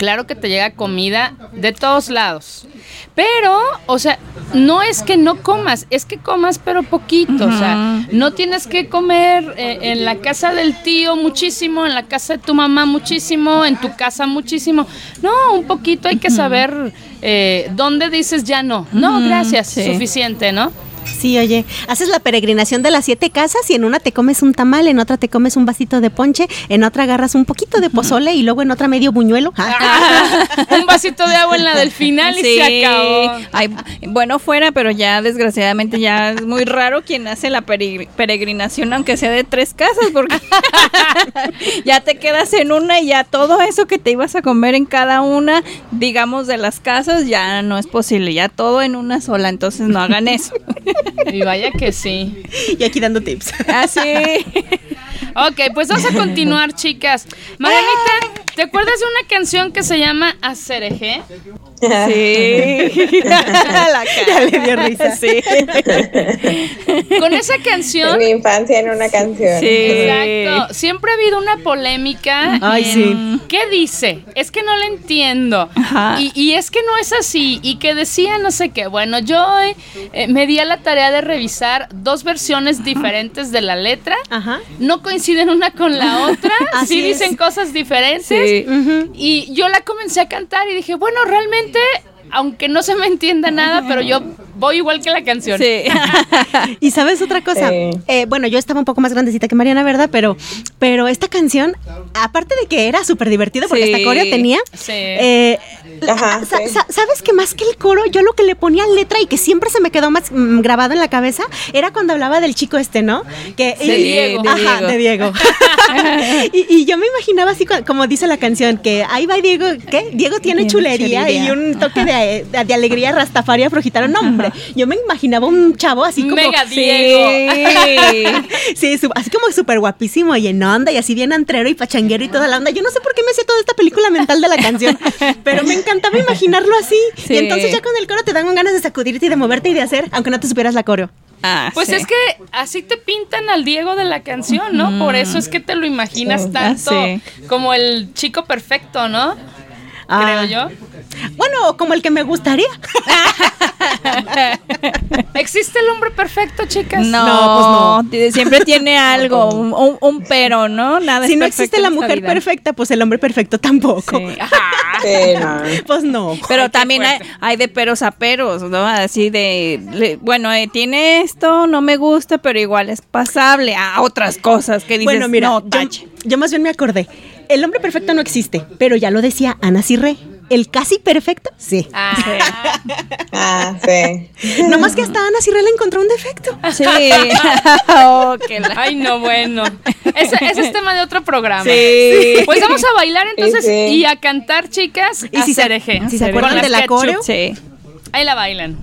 claro que te llega comida de todos lados. Pero, o sea, no es que no comas, es que comas pero poquito. O sea, no tienes que comer eh, en la casa del tío muchísimo, en la casa de tu mamá muchísimo, en tu casa muchísimo. No, un poquito hay que saber eh, dónde dices ya no. No, gracias, sí. suficiente, ¿no? Sí, oye, haces la peregrinación de las siete casas y en una te comes un tamal, en otra te comes un vasito de ponche, en otra agarras un poquito de pozole y luego en otra medio buñuelo. Ah, un vasito de agua en la del final y se acabó. Ay, bueno, fuera, pero ya desgraciadamente ya es muy raro quien hace la peregr- peregrinación, aunque sea de tres casas, porque ya te quedas en una y ya todo eso que te ibas a comer en cada una, digamos, de las casas, ya no es posible, ya todo en una sola, entonces no hagan eso. Y vaya que sí. Y aquí dando tips. Así. Ok, pues vamos a continuar, chicas. Marianita, ¿te acuerdas de una canción que se llama Acereje? Sí. la Ya le dio risa. Sí. Con esa canción. Mi infancia en una canción. Exacto. Siempre ha habido una polémica. Ay, en sí. ¿Qué dice? Es que no lo entiendo. Ajá. Y, y es que no es así. Y que decía no sé qué. Bueno, yo eh, me di a la tarea de revisar dos versiones diferentes de la letra. Ajá. No coinciden una con la otra. Así sí es. dicen cosas diferentes. Sí. Y yo la comencé a cantar y dije, bueno, realmente, aunque no se me entienda nada, pero yo voy igual que la canción. Sí. Y sabes otra cosa. Eh, bueno, yo estaba un poco más grandecita que Mariana, ¿verdad? Pero, pero esta canción, aparte de que era súper divertida porque Sí. hasta coreo tenía, Sí. eh, Ajá, sa- sí. sa- ¿sabes que más que el coro, yo lo que le ponía letra y que siempre se me quedó más mm, grabado en la cabeza era cuando hablaba del chico este, ¿no? Que de Diego. Ajá, de Diego. y, y yo me imaginaba así como dice la canción, que ahí va Diego, ¿qué? Diego tiene, Tiene chulería, chulería. y un toque de, de- de alegría rastafaria afrogitano. No, hombre, yo me imaginaba un chavo así como... Mega Sí. Diego. Sí, su- así como súper guapísimo y en onda y así bien antrero y pachanguero y toda la onda. Yo no sé por qué me hacía toda esta película mental de la canción, pero me encantaba imaginarlo así. Sí. Y entonces ya con el coro te dan ganas de sacudirte y de moverte y de hacer, aunque no te supieras la coreo. Ah, Pues sí. es que así te pintan al Diego de la canción, ¿no? Por eso es que te lo imaginas tanto Ah, sí. como el chico perfecto, ¿no? Ah. Creo yo. Bueno, como el que me gustaría. ¿Existe el hombre perfecto, chicas? No, No, pues t- Siempre tiene algo, un, un- un pero, ¿no? Nada si es no existe la mujer vida. perfecta, pues el hombre perfecto tampoco. Sí. No. Pues no. Pero Ay, también hay, de peros a peros, ¿no? Así de, le- bueno, eh, tiene esto, no me gusta, pero igual es pasable a otras cosas que dices, Bueno, mira, no, yo, yo más bien me acordé. El hombre perfecto no existe, pero ya lo decía Ana Cirre. El casi perfecto, sí. Ah, Ah, sí. No más que hasta Ana Cirre le encontró un defecto. Sí. Oh, la- Ay, no, bueno. Ese, ese es tema de otro programa. Sí. Pues vamos a bailar entonces Sí, sí. y a cantar, chicas, Y si se- Acereje. si se acuerdan de la coreo. Sí. Ahí la bailan.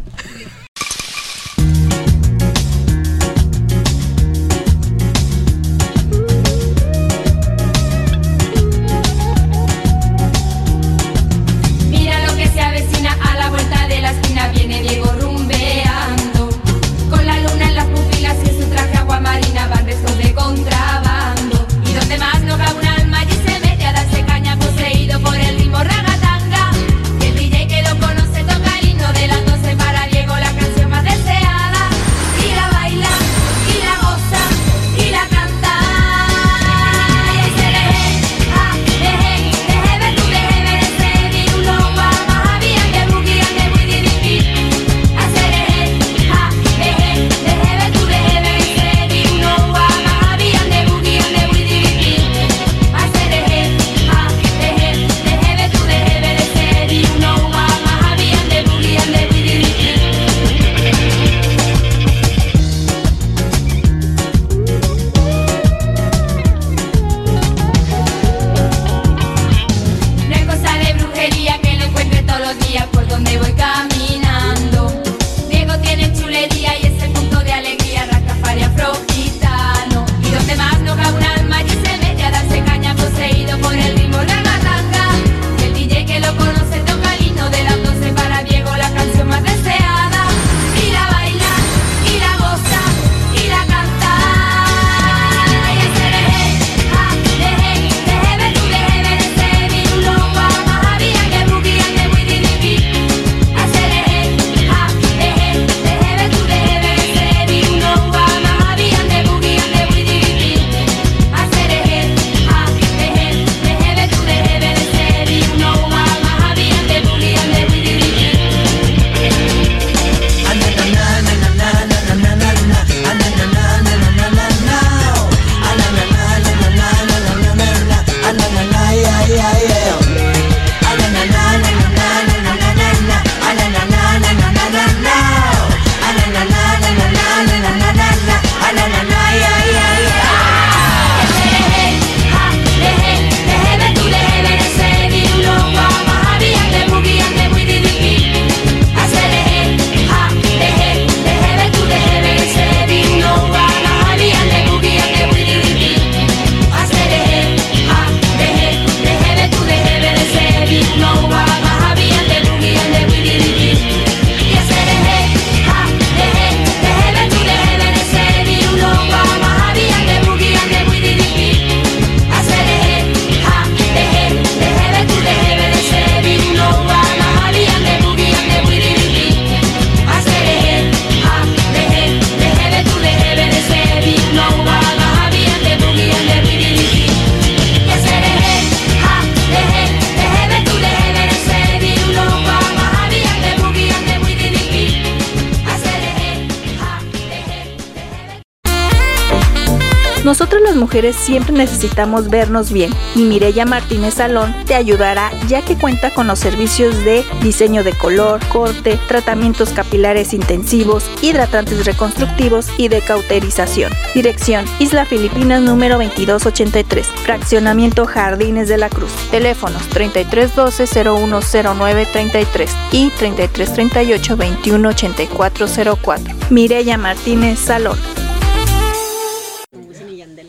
Siempre necesitamos vernos bien y Mireya Martínez Salón te ayudará ya que cuenta con los servicios de diseño de color, corte, tratamientos capilares intensivos, hidratantes reconstructivos y de cauterización. Dirección Isla Filipinas número 2283, fraccionamiento Jardines de la Cruz. Teléfonos 3312-010933 y 3338-218404. Mireya Martínez Salón.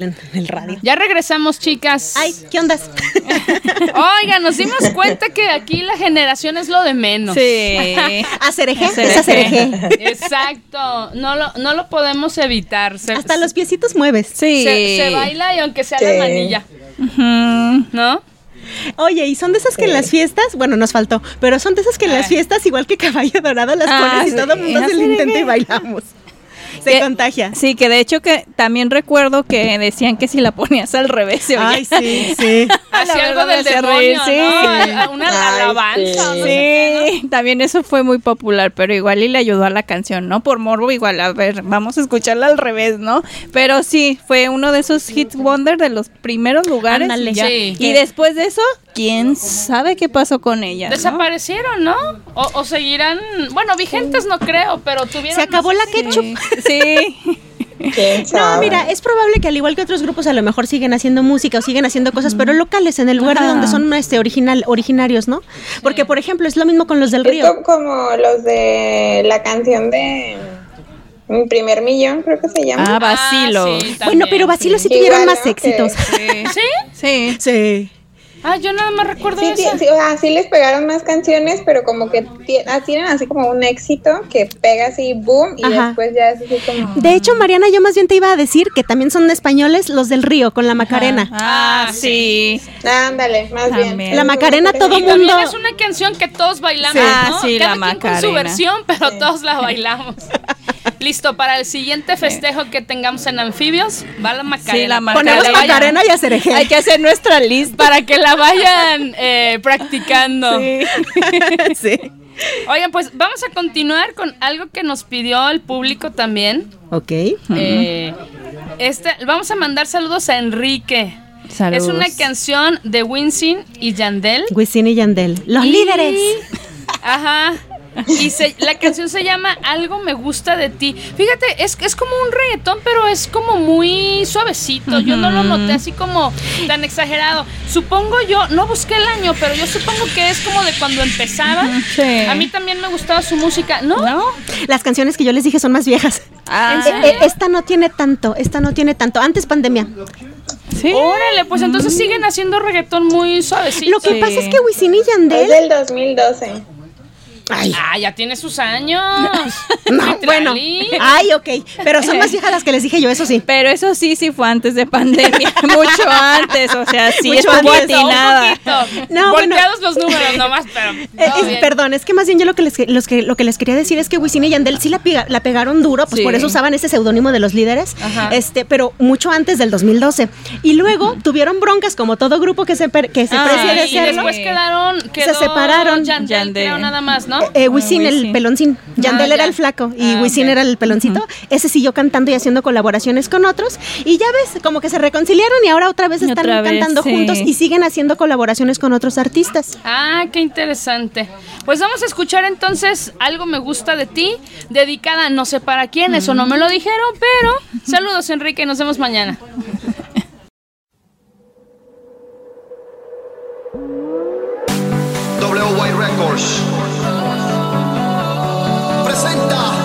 En el radio. Ya regresamos, chicas. Ay, ¿qué ondas? Oiga, nos dimos cuenta que aquí la generación es lo de menos. Sí. Acereje, es acereje. Exacto. No lo, no lo podemos evitar. Se, Hasta los piecitos mueves. Sí. se, se baila y aunque sea la manilla. ¿No? Oye, y son de esas que en las fiestas, bueno, nos faltó, pero son de esas que en las Ah. fiestas, igual que caballo dorado, las Ah, pones y sí, todo el mundo se acereje. intenta y bailamos. Se Que- contagia. Sí, que de hecho que también recuerdo que decían que si la ponías al revés se oía. Ay, sí, sí. Hacía algo del demonio, sí. Una Ay, alabanza. sí. o no sé qué, ¿no? Sí, también eso fue muy popular, pero igual y le ayudó a la canción, ¿no? Por morbo igual, a ver, vamos a escucharla al revés, ¿no? Pero sí, fue uno de esos hits wonder de los primeros lugares. Ándale. y, ya. Sí. y después de eso, ¿quién sabe qué pasó con ella? ¿no? Desaparecieron, ¿no? O, o seguirán, bueno, vigentes no creo, pero tuvieron... Se acabó la ketchup. Sí. ¿Quién No, mira, es probable que al igual que otros grupos a lo mejor siguen haciendo música o siguen haciendo cosas, pero locales, en el lugar de donde son este original, originarios, ¿no? Porque, por ejemplo, es lo mismo con los del Es río. co- como los de la canción de Mi primer millón, creo que se llama. Ah, Basilo. Ah, sí, Bueno, pero Basilo sí tuvieron más éxitos. ¿Sí? Sí. Sí. Ah, yo nada más recuerdo Sí, sí, esa. sí, o sea, sí les pegaron más canciones, pero como que ti- ah, tienen así como un éxito que pega así, boom, y Ajá. después ya es así como... De hecho, Mariana, yo más bien te iba a decir que también son españoles los del río con la Macarena. Ah, sí. Ándale, más También. bien. La Macarena todo Y también mundo- es una canción que todos bailamos, Sí. Ah, ¿no? sí, Cada la quien con su Macarena. versión, pero todos la bailamos. Listo, para el siguiente festejo que tengamos en Anfibios, va la Macarena. Sí, la que Ponemos Macarena. Macarena y Acereje. Hay que hacer nuestra lista. Para que la vayan eh, practicando. Sí. sí. Oigan, pues vamos a continuar con algo que nos pidió el público también. Ok. Eh, este, vamos a mandar saludos a Enrique. Saludos. Es una canción de Winston y Yandel. Wisin y Yandel. Los Y- líderes. Ajá. Y se- la canción se llama Algo me gusta de ti. Fíjate, es, es como un reggaetón, pero es como muy suavecito. Yo no lo noté así como tan exagerado. Supongo yo, no busqué el año, pero yo supongo que es como de cuando empezaba. Sí. A mí también me gustaba su música, ¿no? ¿No? Las canciones que yo les dije son más viejas. Ah, Eh, eh, esta no tiene tanto, esta no tiene tanto. Antes pandemia. sí. Órale, pues entonces siguen haciendo reggaetón muy suavecito. Lo que Sí. pasa es que Wisin y Es Yandel. del 2012. Ay, Ah, ya tiene sus años. no, bueno. Ay, ok. Pero son más viejas las que les dije yo, eso sí. Pero eso sí, sí fue antes de pandemia. Mucho antes. O sea, sí Mucho estuvo antes. atinada. Un. No, bueno. Volteados los números nomás, pero. Eh, es- perdón, es que más bien yo lo que les, los que, lo que les quería decir es que Wisin y Yandel sí la, pega- la pegaron duro, pues Sí. por eso usaban ese seudónimo de los líderes, Ajá. este, pero mucho antes del 2012. Y luego tuvieron broncas como todo grupo que se, que se Ah, precia de y hacerlo. después quedaron. Quedó separaron. Yandel, Yandel. creo, nada más, ¿no? Eh, Wisin Ah, el Wisin. peloncín, Yandel Ah, era ya. el flaco y Ah, Wisin era el peloncito. Ese siguió cantando y haciendo colaboraciones con otros y ya ves, como que se reconciliaron y ahora otra vez están otra vez, cantando sí. juntos y siguen haciendo colaboraciones con otros artistas. Ah, qué interesante. Pues vamos a escuchar entonces algo me gusta de ti, dedicada no sé para quién, eso no me lo dijeron, pero saludos Enrique, nos vemos mañana. WY Records. Presenta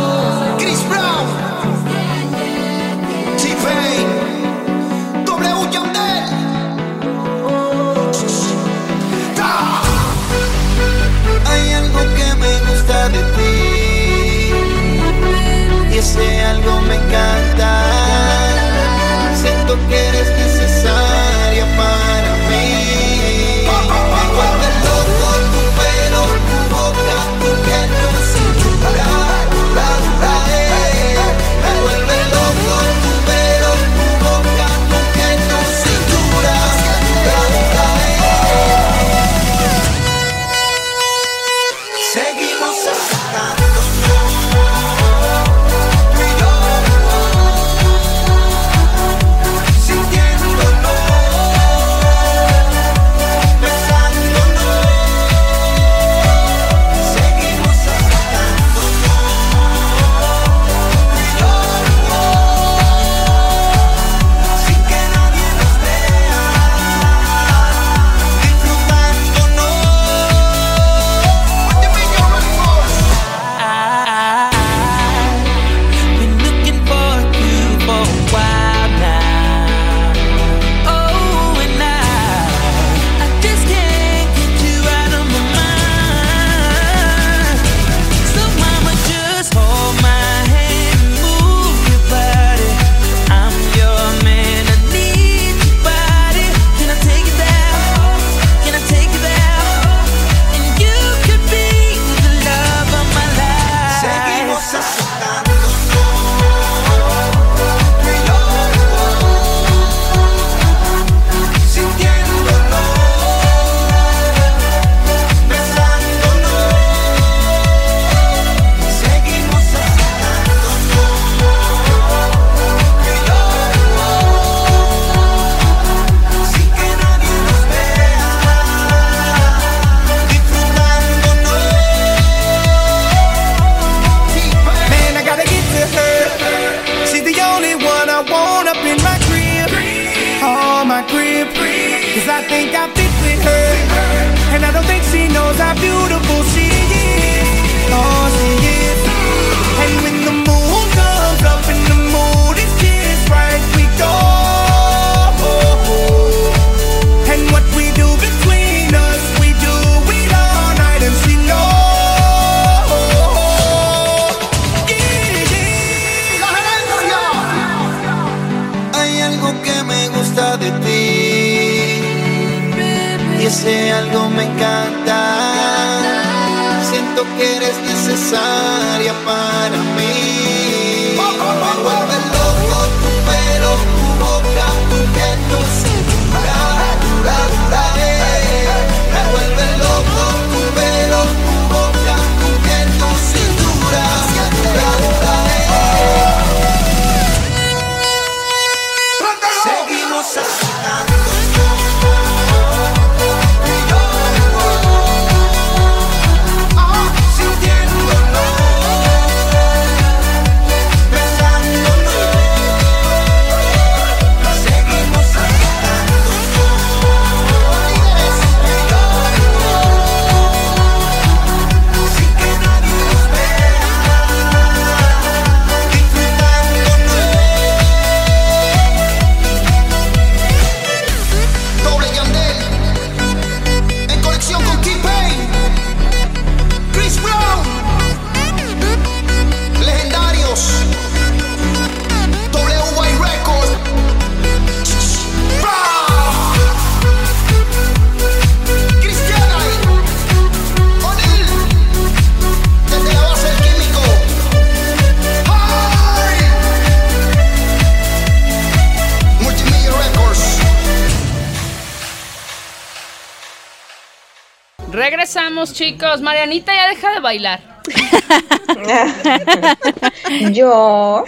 chicos. Marianita ya deja de bailar. Yo.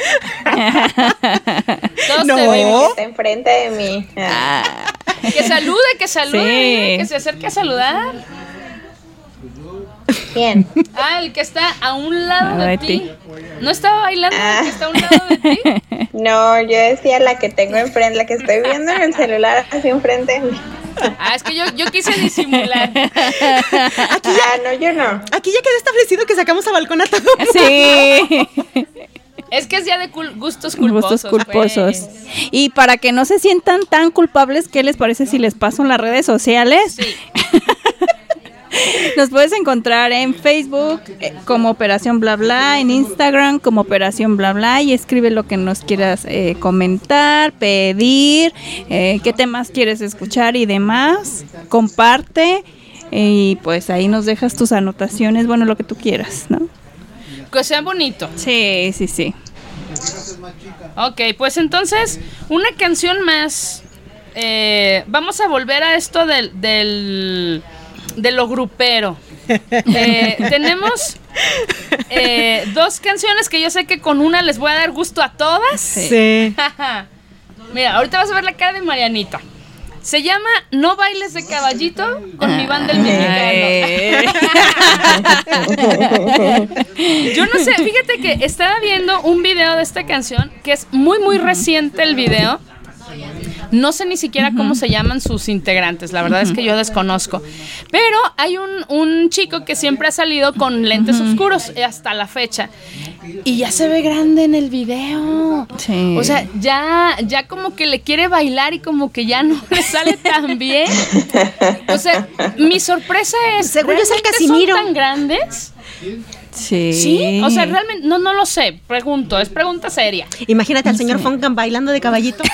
Todos no. Está enfrente de mí. Ah. Que salude, que salude. Sí. Que se acerque a saludar. ¿Quién? Ah, el que está a un lado de, de ti. ti. ¿No estaba bailando el que está a un lado de ti? No, yo decía la que tengo enfrente, la que estoy viendo en el celular así enfrente de mí. Ah, es que yo, yo quise disimular. Aquí ya, no, yo no. Aquí ya quedó establecido que sacamos a balcón a todo. Sí. Es que es ya de cul- gustos culposos. Gustos culposos. pues. Y para que no se sientan tan culpables, ¿qué les parece si les paso en las redes sociales? Sí. Nos puedes encontrar en Facebook eh, como Operación Bla Bla, en Instagram como Operación Bla Bla y escribe lo que nos quieras eh, comentar, pedir, eh, qué temas quieres escuchar y demás. Comparte y pues ahí nos dejas tus anotaciones, bueno, lo que tú quieras, ¿no? Que sea bonito. Sí, sí, sí. Ok, pues entonces, una canción más. Eh, vamos a volver a esto del, del de lo grupero. Eh, tenemos eh, dos canciones que yo sé que con una les voy a dar gusto a todas. Sí. Mira, ahorita vas a ver la cara de Marianita. Se llama No bailes de caballito con mi banda el mexicano. Yo no sé, fíjate que estaba viendo un video de esta canción que es muy muy reciente el video. No sé ni siquiera cómo se llaman sus integrantes, la verdad es que yo desconozco. Pero hay un, un chico que siempre ha salido con lentes oscuros hasta la fecha. Y ya se ve grande en el video. Sí. O sea, ya, ya como que le quiere bailar y como que ya no le sale tan bien. O sea, mi sorpresa es. Según yo es el ¿realmente Casimiro. ¿Son tan grandes? Sí. Sí. O sea, realmente, no, no lo sé. Pregunto, es pregunta seria. Imagínate al señor Fonkan bailando de caballito.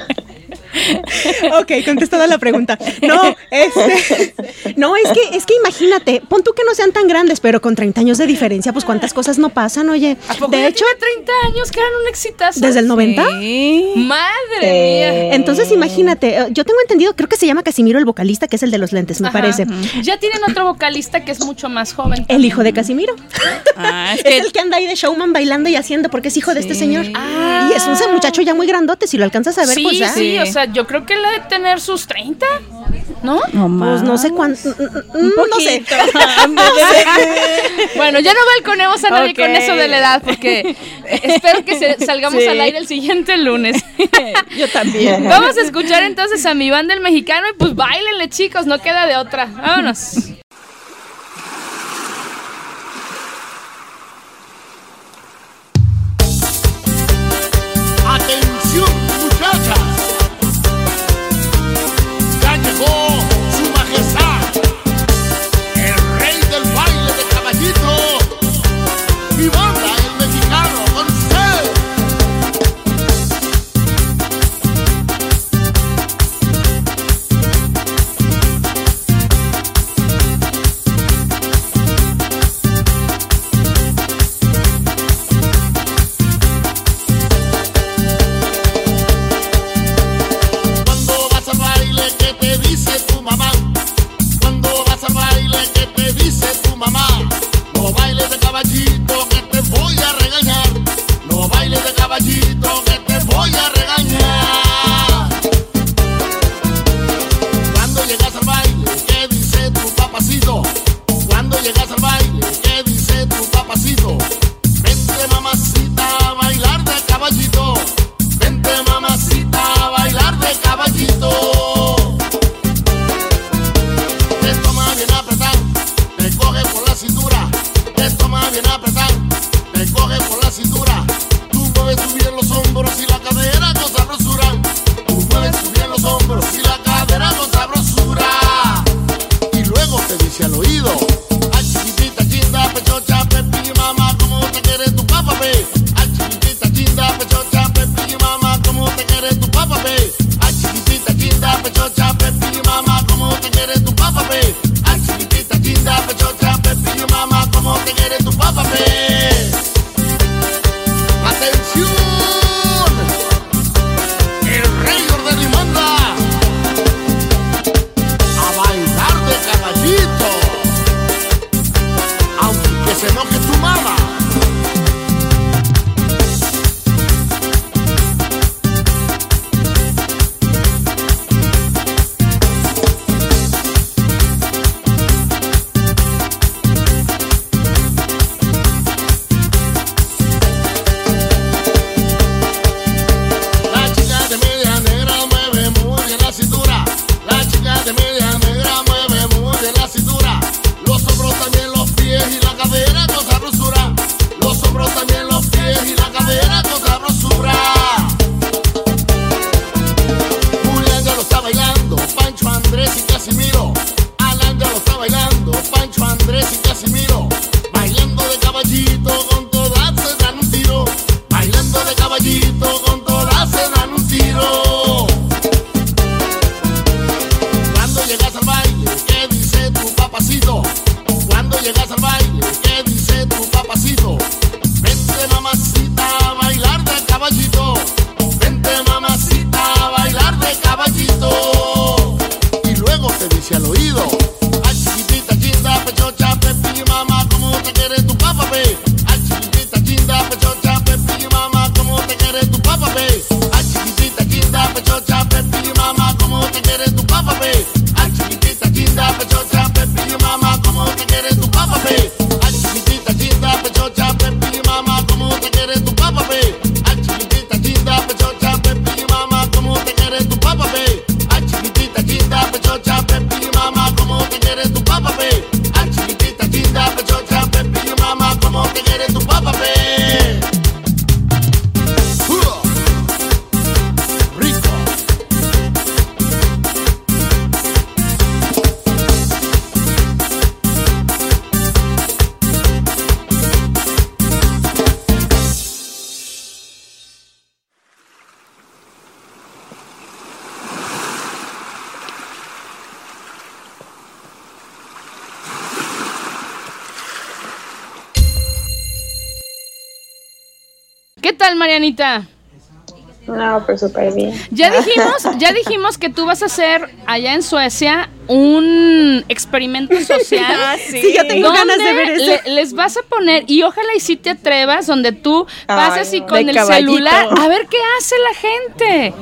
ok, contestada la pregunta. No, este, no, es que, es que imagínate, pon tú que no sean tan grandes, pero con 30 años de diferencia, pues cuántas cosas no pasan, oye. De hecho, tiene 30 años que eran un exitazo. ¿desde el 90? Madre mía. Entonces imagínate, eh, yo tengo entendido, creo que se llama Casimiro el vocalista, que es el de los lentes, me Ajá. parece. Ya tienen otro vocalista que es mucho más joven. El hijo de Casimiro. Ah, es Es el que anda ahí de showman bailando y haciendo porque es hijo de este señor. Ah. Y es un muchacho ya muy grandote, si lo alcanzas a ver, sí, pues ya. sí, o sea, yo creo que él ha de tener sus 30, ¿no? No, pues no sé cuánto. No sé. bueno, ya no balconemos a nadie con eso de la edad, porque espero que salgamos al aire el siguiente lunes. yo también. Vamos a escuchar entonces a mi banda el mexicano y pues bailenle, chicos, no queda de otra. Vámonos. súper bien. Ya dijimos, ya dijimos que tú vas a hacer allá en Suecia un experimento social. Ah, sí. sí. yo tengo ganas de ver eso. Les vas a poner, y ojalá y si te atrevas, donde tú pasas y con el celular a ver qué hace la gente.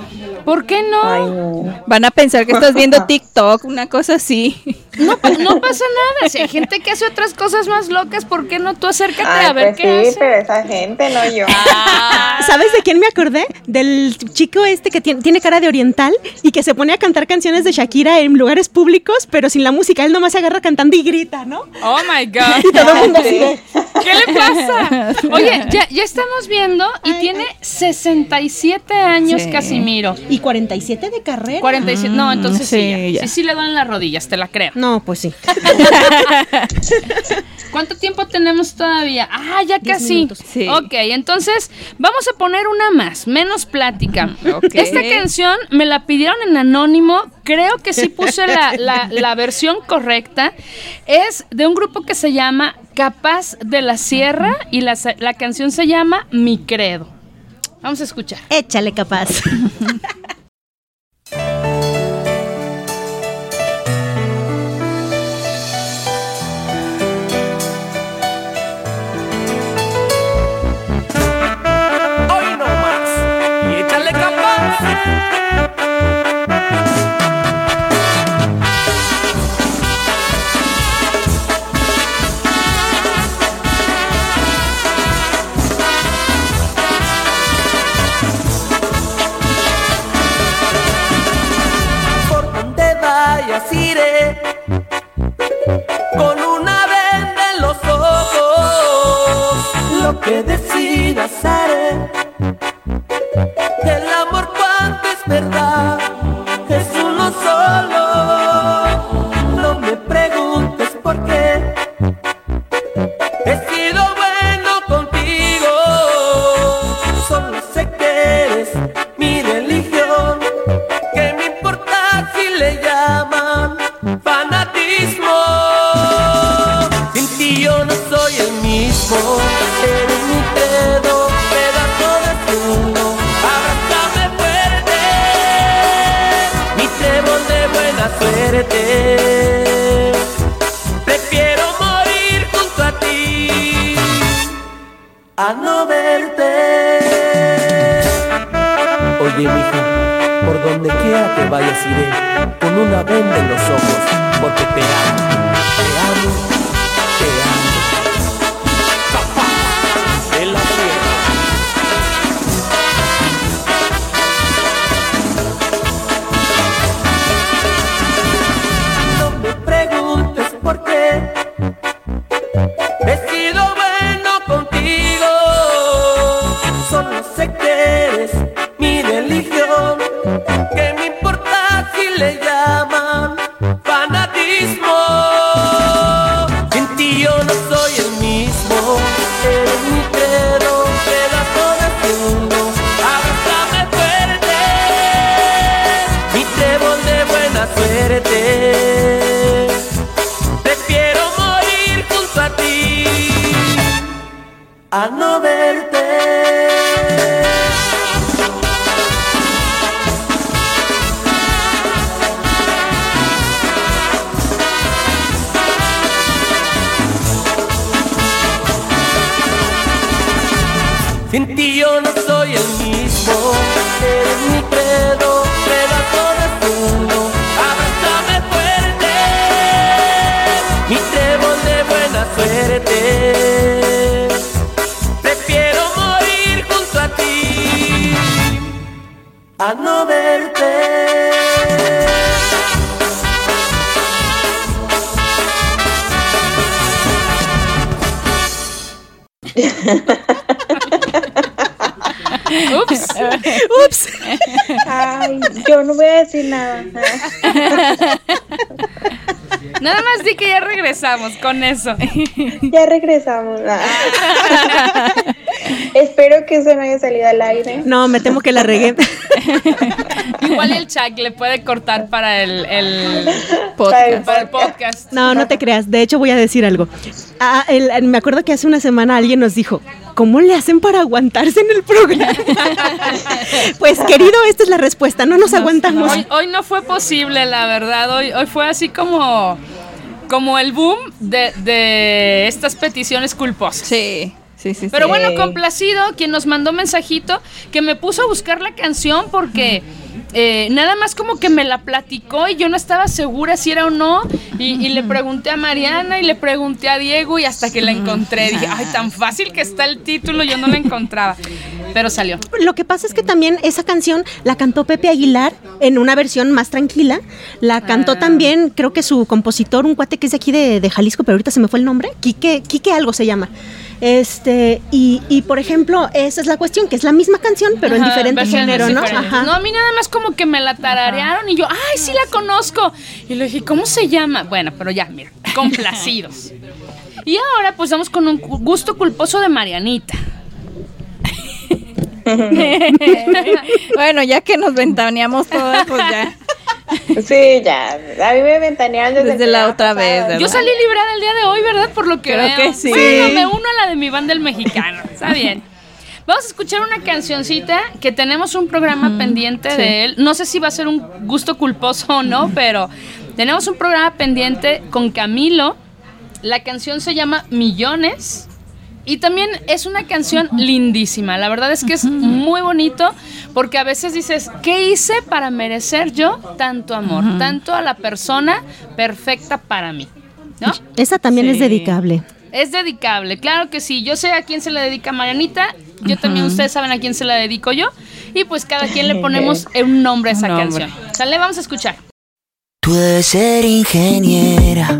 ¿Por qué no? Van a pensar que estás viendo TikTok, una cosa así pasa nada. Si hay gente que hace otras cosas más locas, ¿por qué no tú acércate Ay, a ver pues qué sí, hace? pero esa gente, no yo. Ah. ¿Sabes de quién me acordé? Del chico este que tiene, tiene cara de oriental y que se pone a cantar canciones de Shakira en lugares públicos, pero sin la música. Él nomás se agarra cantando y grita, ¿no? Oh my God. Y todo el mundo así de- ¿Qué le pasa? Oye, ya, ya estamos viendo y tiene 67 años Sí. Casimiro. Y 47 de carrera. 47, no, entonces sí, sí, ya. ya. sí, sí le duelen las rodillas, te la creo. No, pues sí. ¿Cuánto tiempo tenemos todavía? Ah, ya casi. Sí. Ok, entonces vamos a poner una más, menos plática. Ok. Esta canción me la pidieron en anónimo, creo que sí puse la, la- la versión correcta. Es de un grupo que se llama Capaz de la Sierra y la, la canción se llama Mi Credo. Vamos a escuchar. Échale capaz. regresamos con eso. Ya regresamos. Ah. Espero que eso no haya salido al aire. No, me temo que la regué. Igual el chat le puede cortar para el, el Podcast. Para el podcast. No, no te creas. De hecho, voy a decir algo. Ah, el- me acuerdo que hace una semana alguien nos dijo, ¿cómo le hacen para aguantarse en el programa? pues, querido, esta es la respuesta. No nos aguantamos. Hoy, hoy no fue posible, la verdad. Hoy, hoy fue así como, como el boom de, de estas peticiones culposas. Sí, sí, sí. Pero sí. bueno, complacido quien nos mandó mensajito que me puso a buscar la canción porque eh, nada más como que me la platicó y yo no estaba segura si era o no. Y, y le pregunté a Mariana y le pregunté a Diego y hasta que la encontré dije, ay, tan fácil que está el título, yo no la encontraba. Pero salió. Lo que pasa es que también esa canción la cantó Pepe Aguilar en una versión más tranquila. La cantó Ah. también, creo que su compositor, un cuate que es de aquí de, de Jalisco, pero ahorita se me fue el nombre. Quique, Quique algo se llama. Este, y, y por ejemplo, esa es la cuestión, que es la misma canción, pero en diferente género, ¿no? Ajá. No, a mí nada más como que me la tararearon y yo, ay, sí la conozco. Y le dije, ¿cómo se llama? Bueno, pero ya, mira, complacidos. y ahora pues vamos con un gusto culposo de Marianita. bueno, ya que nos ventaneamos todas, pues ya. Sí, ya. A mí me ventanearon desde, Desde la otra vez, ¿verdad? Yo salí librada el día de hoy, ¿verdad? Por lo que Creo veo. que sí. Bueno, me uno a la de mi banda el mexicano. Está bien. Vamos a escuchar una cancioncita que tenemos un programa pendiente sí. de él. No sé si va a ser un gusto culposo o no, pero tenemos un programa pendiente con Camilo. La canción se llama Millones. Y también es una canción lindísima. La verdad es que es muy bonito porque a veces dices, ¿qué hice para merecer yo tanto amor? Tanto a la persona perfecta para mí. ¿No? Esa también Sí. es dedicable. Es dedicable, claro que sí. Yo sé a quién se la dedica Marianita. Yo también, ustedes saben a quién se la dedico yo. Y pues cada quien le ponemos un nombre a esa Un nombre. canción. ¿Sale? Vamos a escuchar. Tú debes ser ingeniera.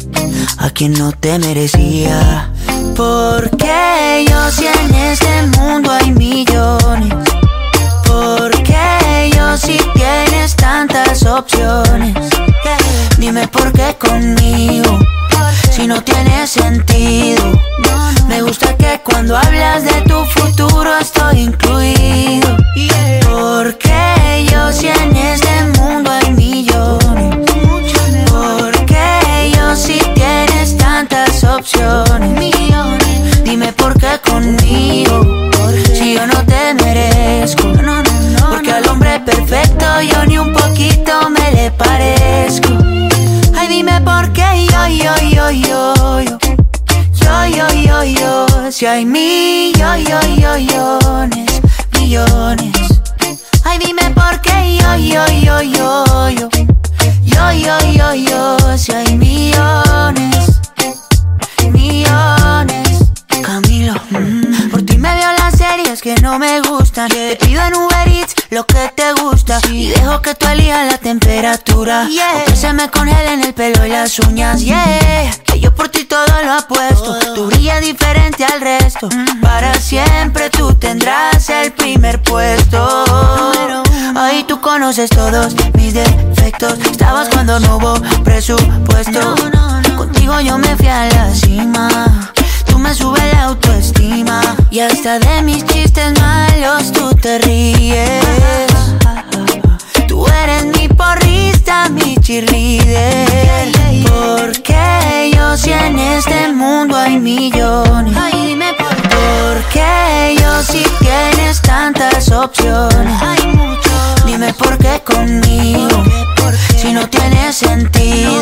a quien no te merecía. Porque yo si en este mundo hay millones. Porque yo si tienes tantas opciones. Dime por qué conmigo. Si no tiene sentido. Me gusta que cuando hablas de tu futuro estoy incluido. Porque yo si en este opciones. Dime por qué conmigo. Si yo no te merezco. Porque al hombre perfecto yo ni un poquito me le parezco. Ay, dime por qué yo, yo, yo, yo, yo. Yo, yo, yo, yo. Si hay millones, millones, millones. Ay, dime por qué yo, yo, yo, yo, yo. Yo, yo, yo, yo. Si hay millones, millones. Que no me gustan. Te pido en Uber Eats lo que te gusta. Y dejo que tú elijas la temperatura. O que se me congelen el pelo y las uñas. Yeah, que yo por ti todo lo apuesto. Tú brillas diferente al resto. Para siempre tú tendrás el primer puesto. Ahí tú conoces todos mis defectos. Estabas cuando no hubo presupuesto. Contigo yo me fui a la cima. Me subes la autoestima. Y hasta de mis chistes malos tú te ríes. Tú eres mi porrista, mi cheerleader. Porque yo si en este mundo hay millones. Ay, dime por qué. Porque yo si tienes tantas opciones. Dime por qué conmigo. Si no tiene sentido.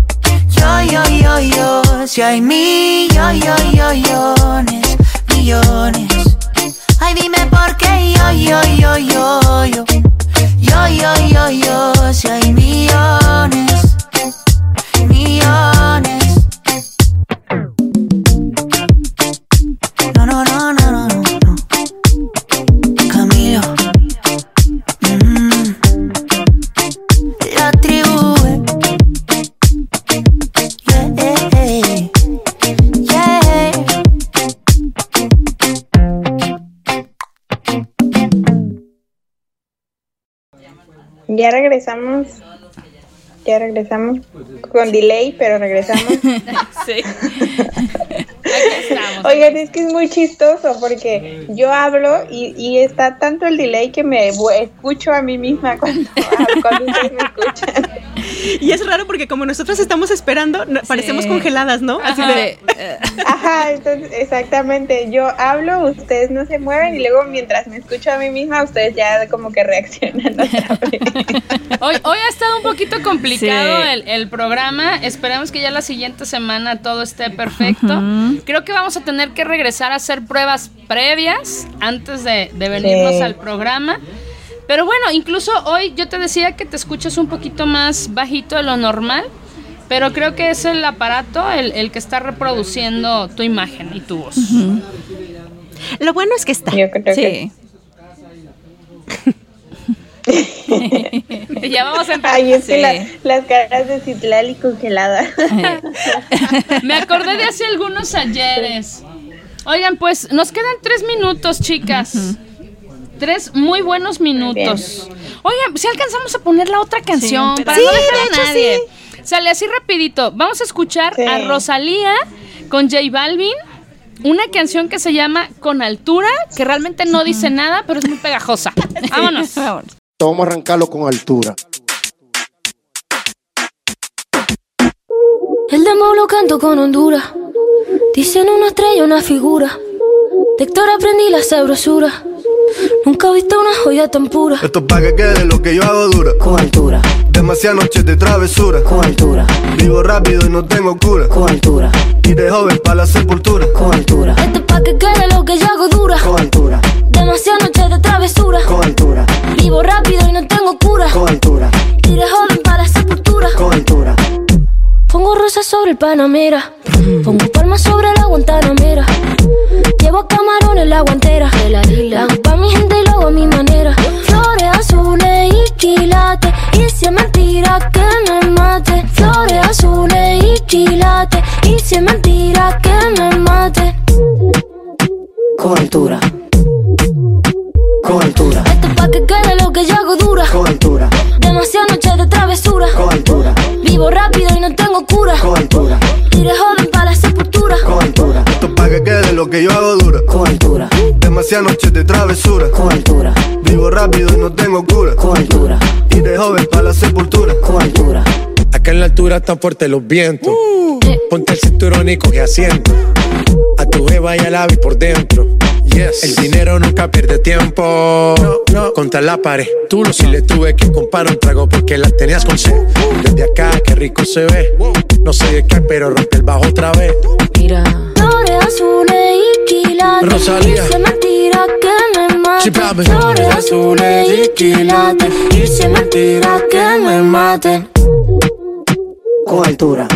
Yo, yo, yo, si hay millones, millones. Ay, dime por qué yo, yo, yo. Yo, regresamos. Ya regresamos. Con delay, pero regresamos. sí. Oigan, es que es muy chistoso porque yo hablo y, y está tanto el delay que me escucho a mí misma cuando, cuando ustedes me escuchan. Y es raro porque como nosotros estamos esperando, parecemos congeladas, ¿no? Así de... Ajá, entonces, exactamente. Yo hablo, ustedes no se mueven y luego mientras me escucho a mí misma, ustedes ya como que reaccionan. Hoy, hoy ha estado un poquito complicado Sí. el, el programa. Esperemos que ya la siguiente semana todo esté perfecto. Creo que vamos a tener que regresar a hacer pruebas previas antes de, de venirnos Sí. al programa. Pero bueno, incluso hoy yo te decía que te escuchas un poquito más bajito de lo normal. Pero creo que es el aparato el, el que está reproduciendo tu imagen y tu voz. Lo bueno es que está. Yo creo Sí. ya vamos a empezar. Ay, es que la- las caras de Citlali congeladas. Me acordé de hace algunos ayeres. Oigan, pues nos quedan tres minutos, chicas. Tres muy buenos minutos. Oigan, si alcanzamos a poner la otra canción para Sí, no dejar de a hecho, nadie. Sale así rapidito. Vamos a escuchar Sí. a Rosalía con J Balvin. Una canción que se llama Con Altura, que realmente no dice nada, pero es muy pegajosa. Vámonos. Vamos a arrancarlo con altura. El demo lo canto con Honduras. Dicen una estrella, una figura. De Héctor aprendí la sabrosura. Nunca he visto una joya tan pura. Esto es pa' que quede lo que yo hago dura. Con altura. Demasiadas noches de travesura. Con altura. Vivo rápido y no tengo cura. Con altura. Y de joven para la sepultura. Con altura. Esto es pa' que quede lo que yo hago dura. Con altura. Demasiadas noches de travesura. Con altura. Vivo rápido y no tengo cura. Con altura. Y de joven para la sepultura. Con altura. Pongo rosas sobre el Panamera. Pongo palmas sobre la Guantanamera. Llevo camarones la guantera. La hago pa' mi gente y lo hago a mi manera. Flores azules y quilates. Y si es mentira que me mate. Flores azules y quilates. Y si es mentira que me mate. Con altura. Con altura. Esto es pa' que quede lo que yo hago dura. Con altura. Demasiadas noches de travesura. Con altura. Vivo rápido y no tengo cura. Con altura. De joven para la sepultura. Con altura. Esto es pa' que quede lo que yo hago dura. Noches de travesura. Con altura. Vivo rápido y no tengo cura. Con altura. Y de joven para la sepultura. Con altura. Acá en la altura están fuertes los vientos. Ponte el cinturón y coge asiento. A tu jeva y al ave por dentro. Yes. El dinero nunca pierde tiempo. Contra la pared. Tú lo si le tuve que comprar un trago porque la tenías con sed. Desde acá, qué rico se ve. No sé de qué, pero rompe el bajo otra vez. Mira. Flores azules y quilates. Rosalía. Y que me mate. Flores azules y quilates. Y si es mentira que me mate. Con altura.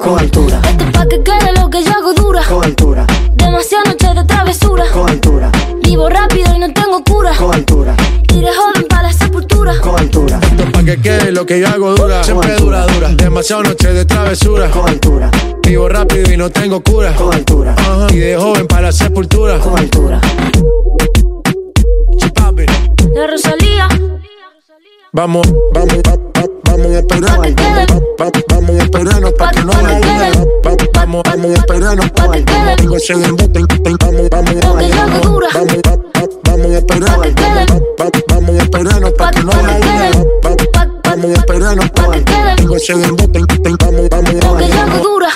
Con altura. Esto es pa' que quede lo que yo hago dura. Con altura. Demasiadas noches de travesura. Con altura. Vivo rápido y no tengo cura. Con altura. De joven para la sepultura. Con altura. Esto es pa' que quede lo que yo hago dura. Siempre dura, dura. Demasiado noche de travesura. Con altura. Vivo rápido y no tengo cura. Con altura. Ajá. Y de joven para la sepultura. Con altura. La Rosalía. Vamos, vamos, va- va- vamos a esperar. Pa' que quede. Va- va- Vamos a esperarnos pa' que no Vamos, vamos que ten- Vamos, vamos, Lo que yo hago dura. vamos, va- va- vamos Vamos a esperarnos pa' que no Pa' que haya quede. duda. Va- va- Vamos a esperarnos. Pa' que quede. Tengo ese embuste, ten- Vamos, vamos, Lo que yo hago dura.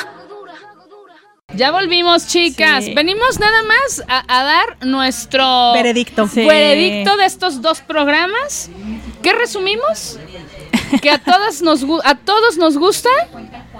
Ya volvimos, chicas. Venimos nada más a, a dar nuestro Veredicto. Sí. veredicto de estos dos programas. ¿Qué resumimos? Que a todas nos a todos nos gusta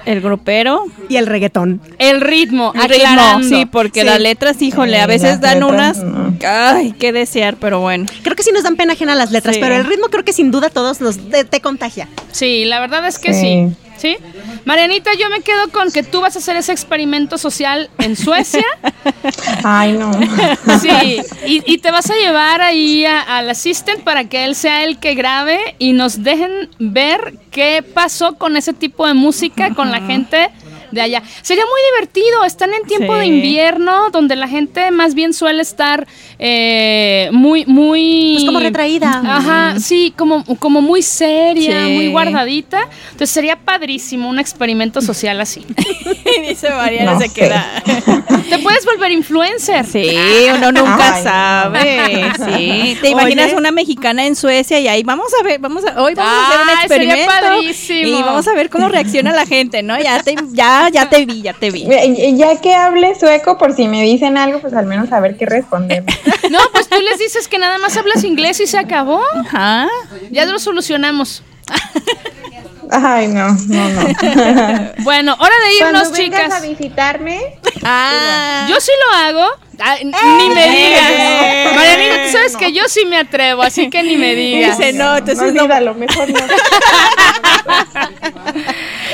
El grupero. Y el reggaetón. el ritmo, El ritmo, aclarando. sí, porque Sí. las letras, híjole, a veces dan letras, unas. no. Ay, qué desear, pero bueno. Creo que sí nos dan pena ajena las letras, Sí. pero el ritmo creo que sin duda a todos nos te, te contagia. Sí, la verdad es que sí. Sí. Sí. Marianita, yo me quedo con que tú vas a hacer ese experimento social en Suecia. Ay, no. Sí, y, y te vas a llevar ahí a- al assistant para que él sea el que grabe y nos dejen ver qué pasó con ese tipo de música, con la gente de allá. Sería muy divertido, están en tiempo Sí. de invierno, donde la gente más bien suele estar eh, muy, muy... Pues como retraída. Ajá, sí, como, como muy seria, Sí. muy guardadita. Entonces sería padrísimo un experimento social así. Dice Mariana, No se sé. queda. Te puedes volver influencer. Sí, uno nunca Ay, sabe. Sí. ¿Te Oye. imaginas una mexicana en Suecia y ahí vamos a ver, vamos a, hoy vamos a hacer un sería experimento padrísimo. y vamos a ver cómo reacciona la gente, ¿no? Ya te, ya, ya te vi, ya te vi. Eh, Ya que hable sueco, por si me dicen algo, pues al menos saber qué responder. No, pues tú les dices que nada más hablas inglés y se acabó. Ajá. Ya lo solucionamos. Ay, no, no, no. Bueno, hora de irnos, Cuando vengas chicas. a visitarme, Ah. Yo sí lo hago. Ni me digas. Marianita, tú sabes que yo sí me atrevo, así que ni me digas. Dice, no, entonces no. olvídalo, mejor no.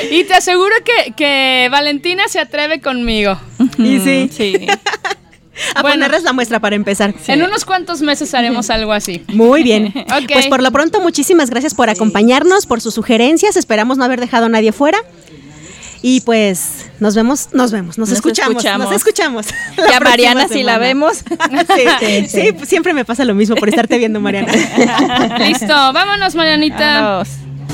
Y te aseguro que, que Valentina se atreve conmigo. Y sí. Sí. A Bueno. ponerles la muestra para empezar. En unos cuantos meses haremos algo así. Muy bien. Ok. Pues por lo pronto, muchísimas gracias por acompañarnos, por sus sugerencias. Esperamos no haber dejado a nadie fuera. Y pues nos vemos, nos vemos, nos, Nos escuchamos, escuchamos. nos escuchamos. Ya Mariana, si la vemos. Sí, sí, sí, siempre me pasa lo mismo por estarte viendo, Mariana. Listo, vámonos, Marianita. Vámonos.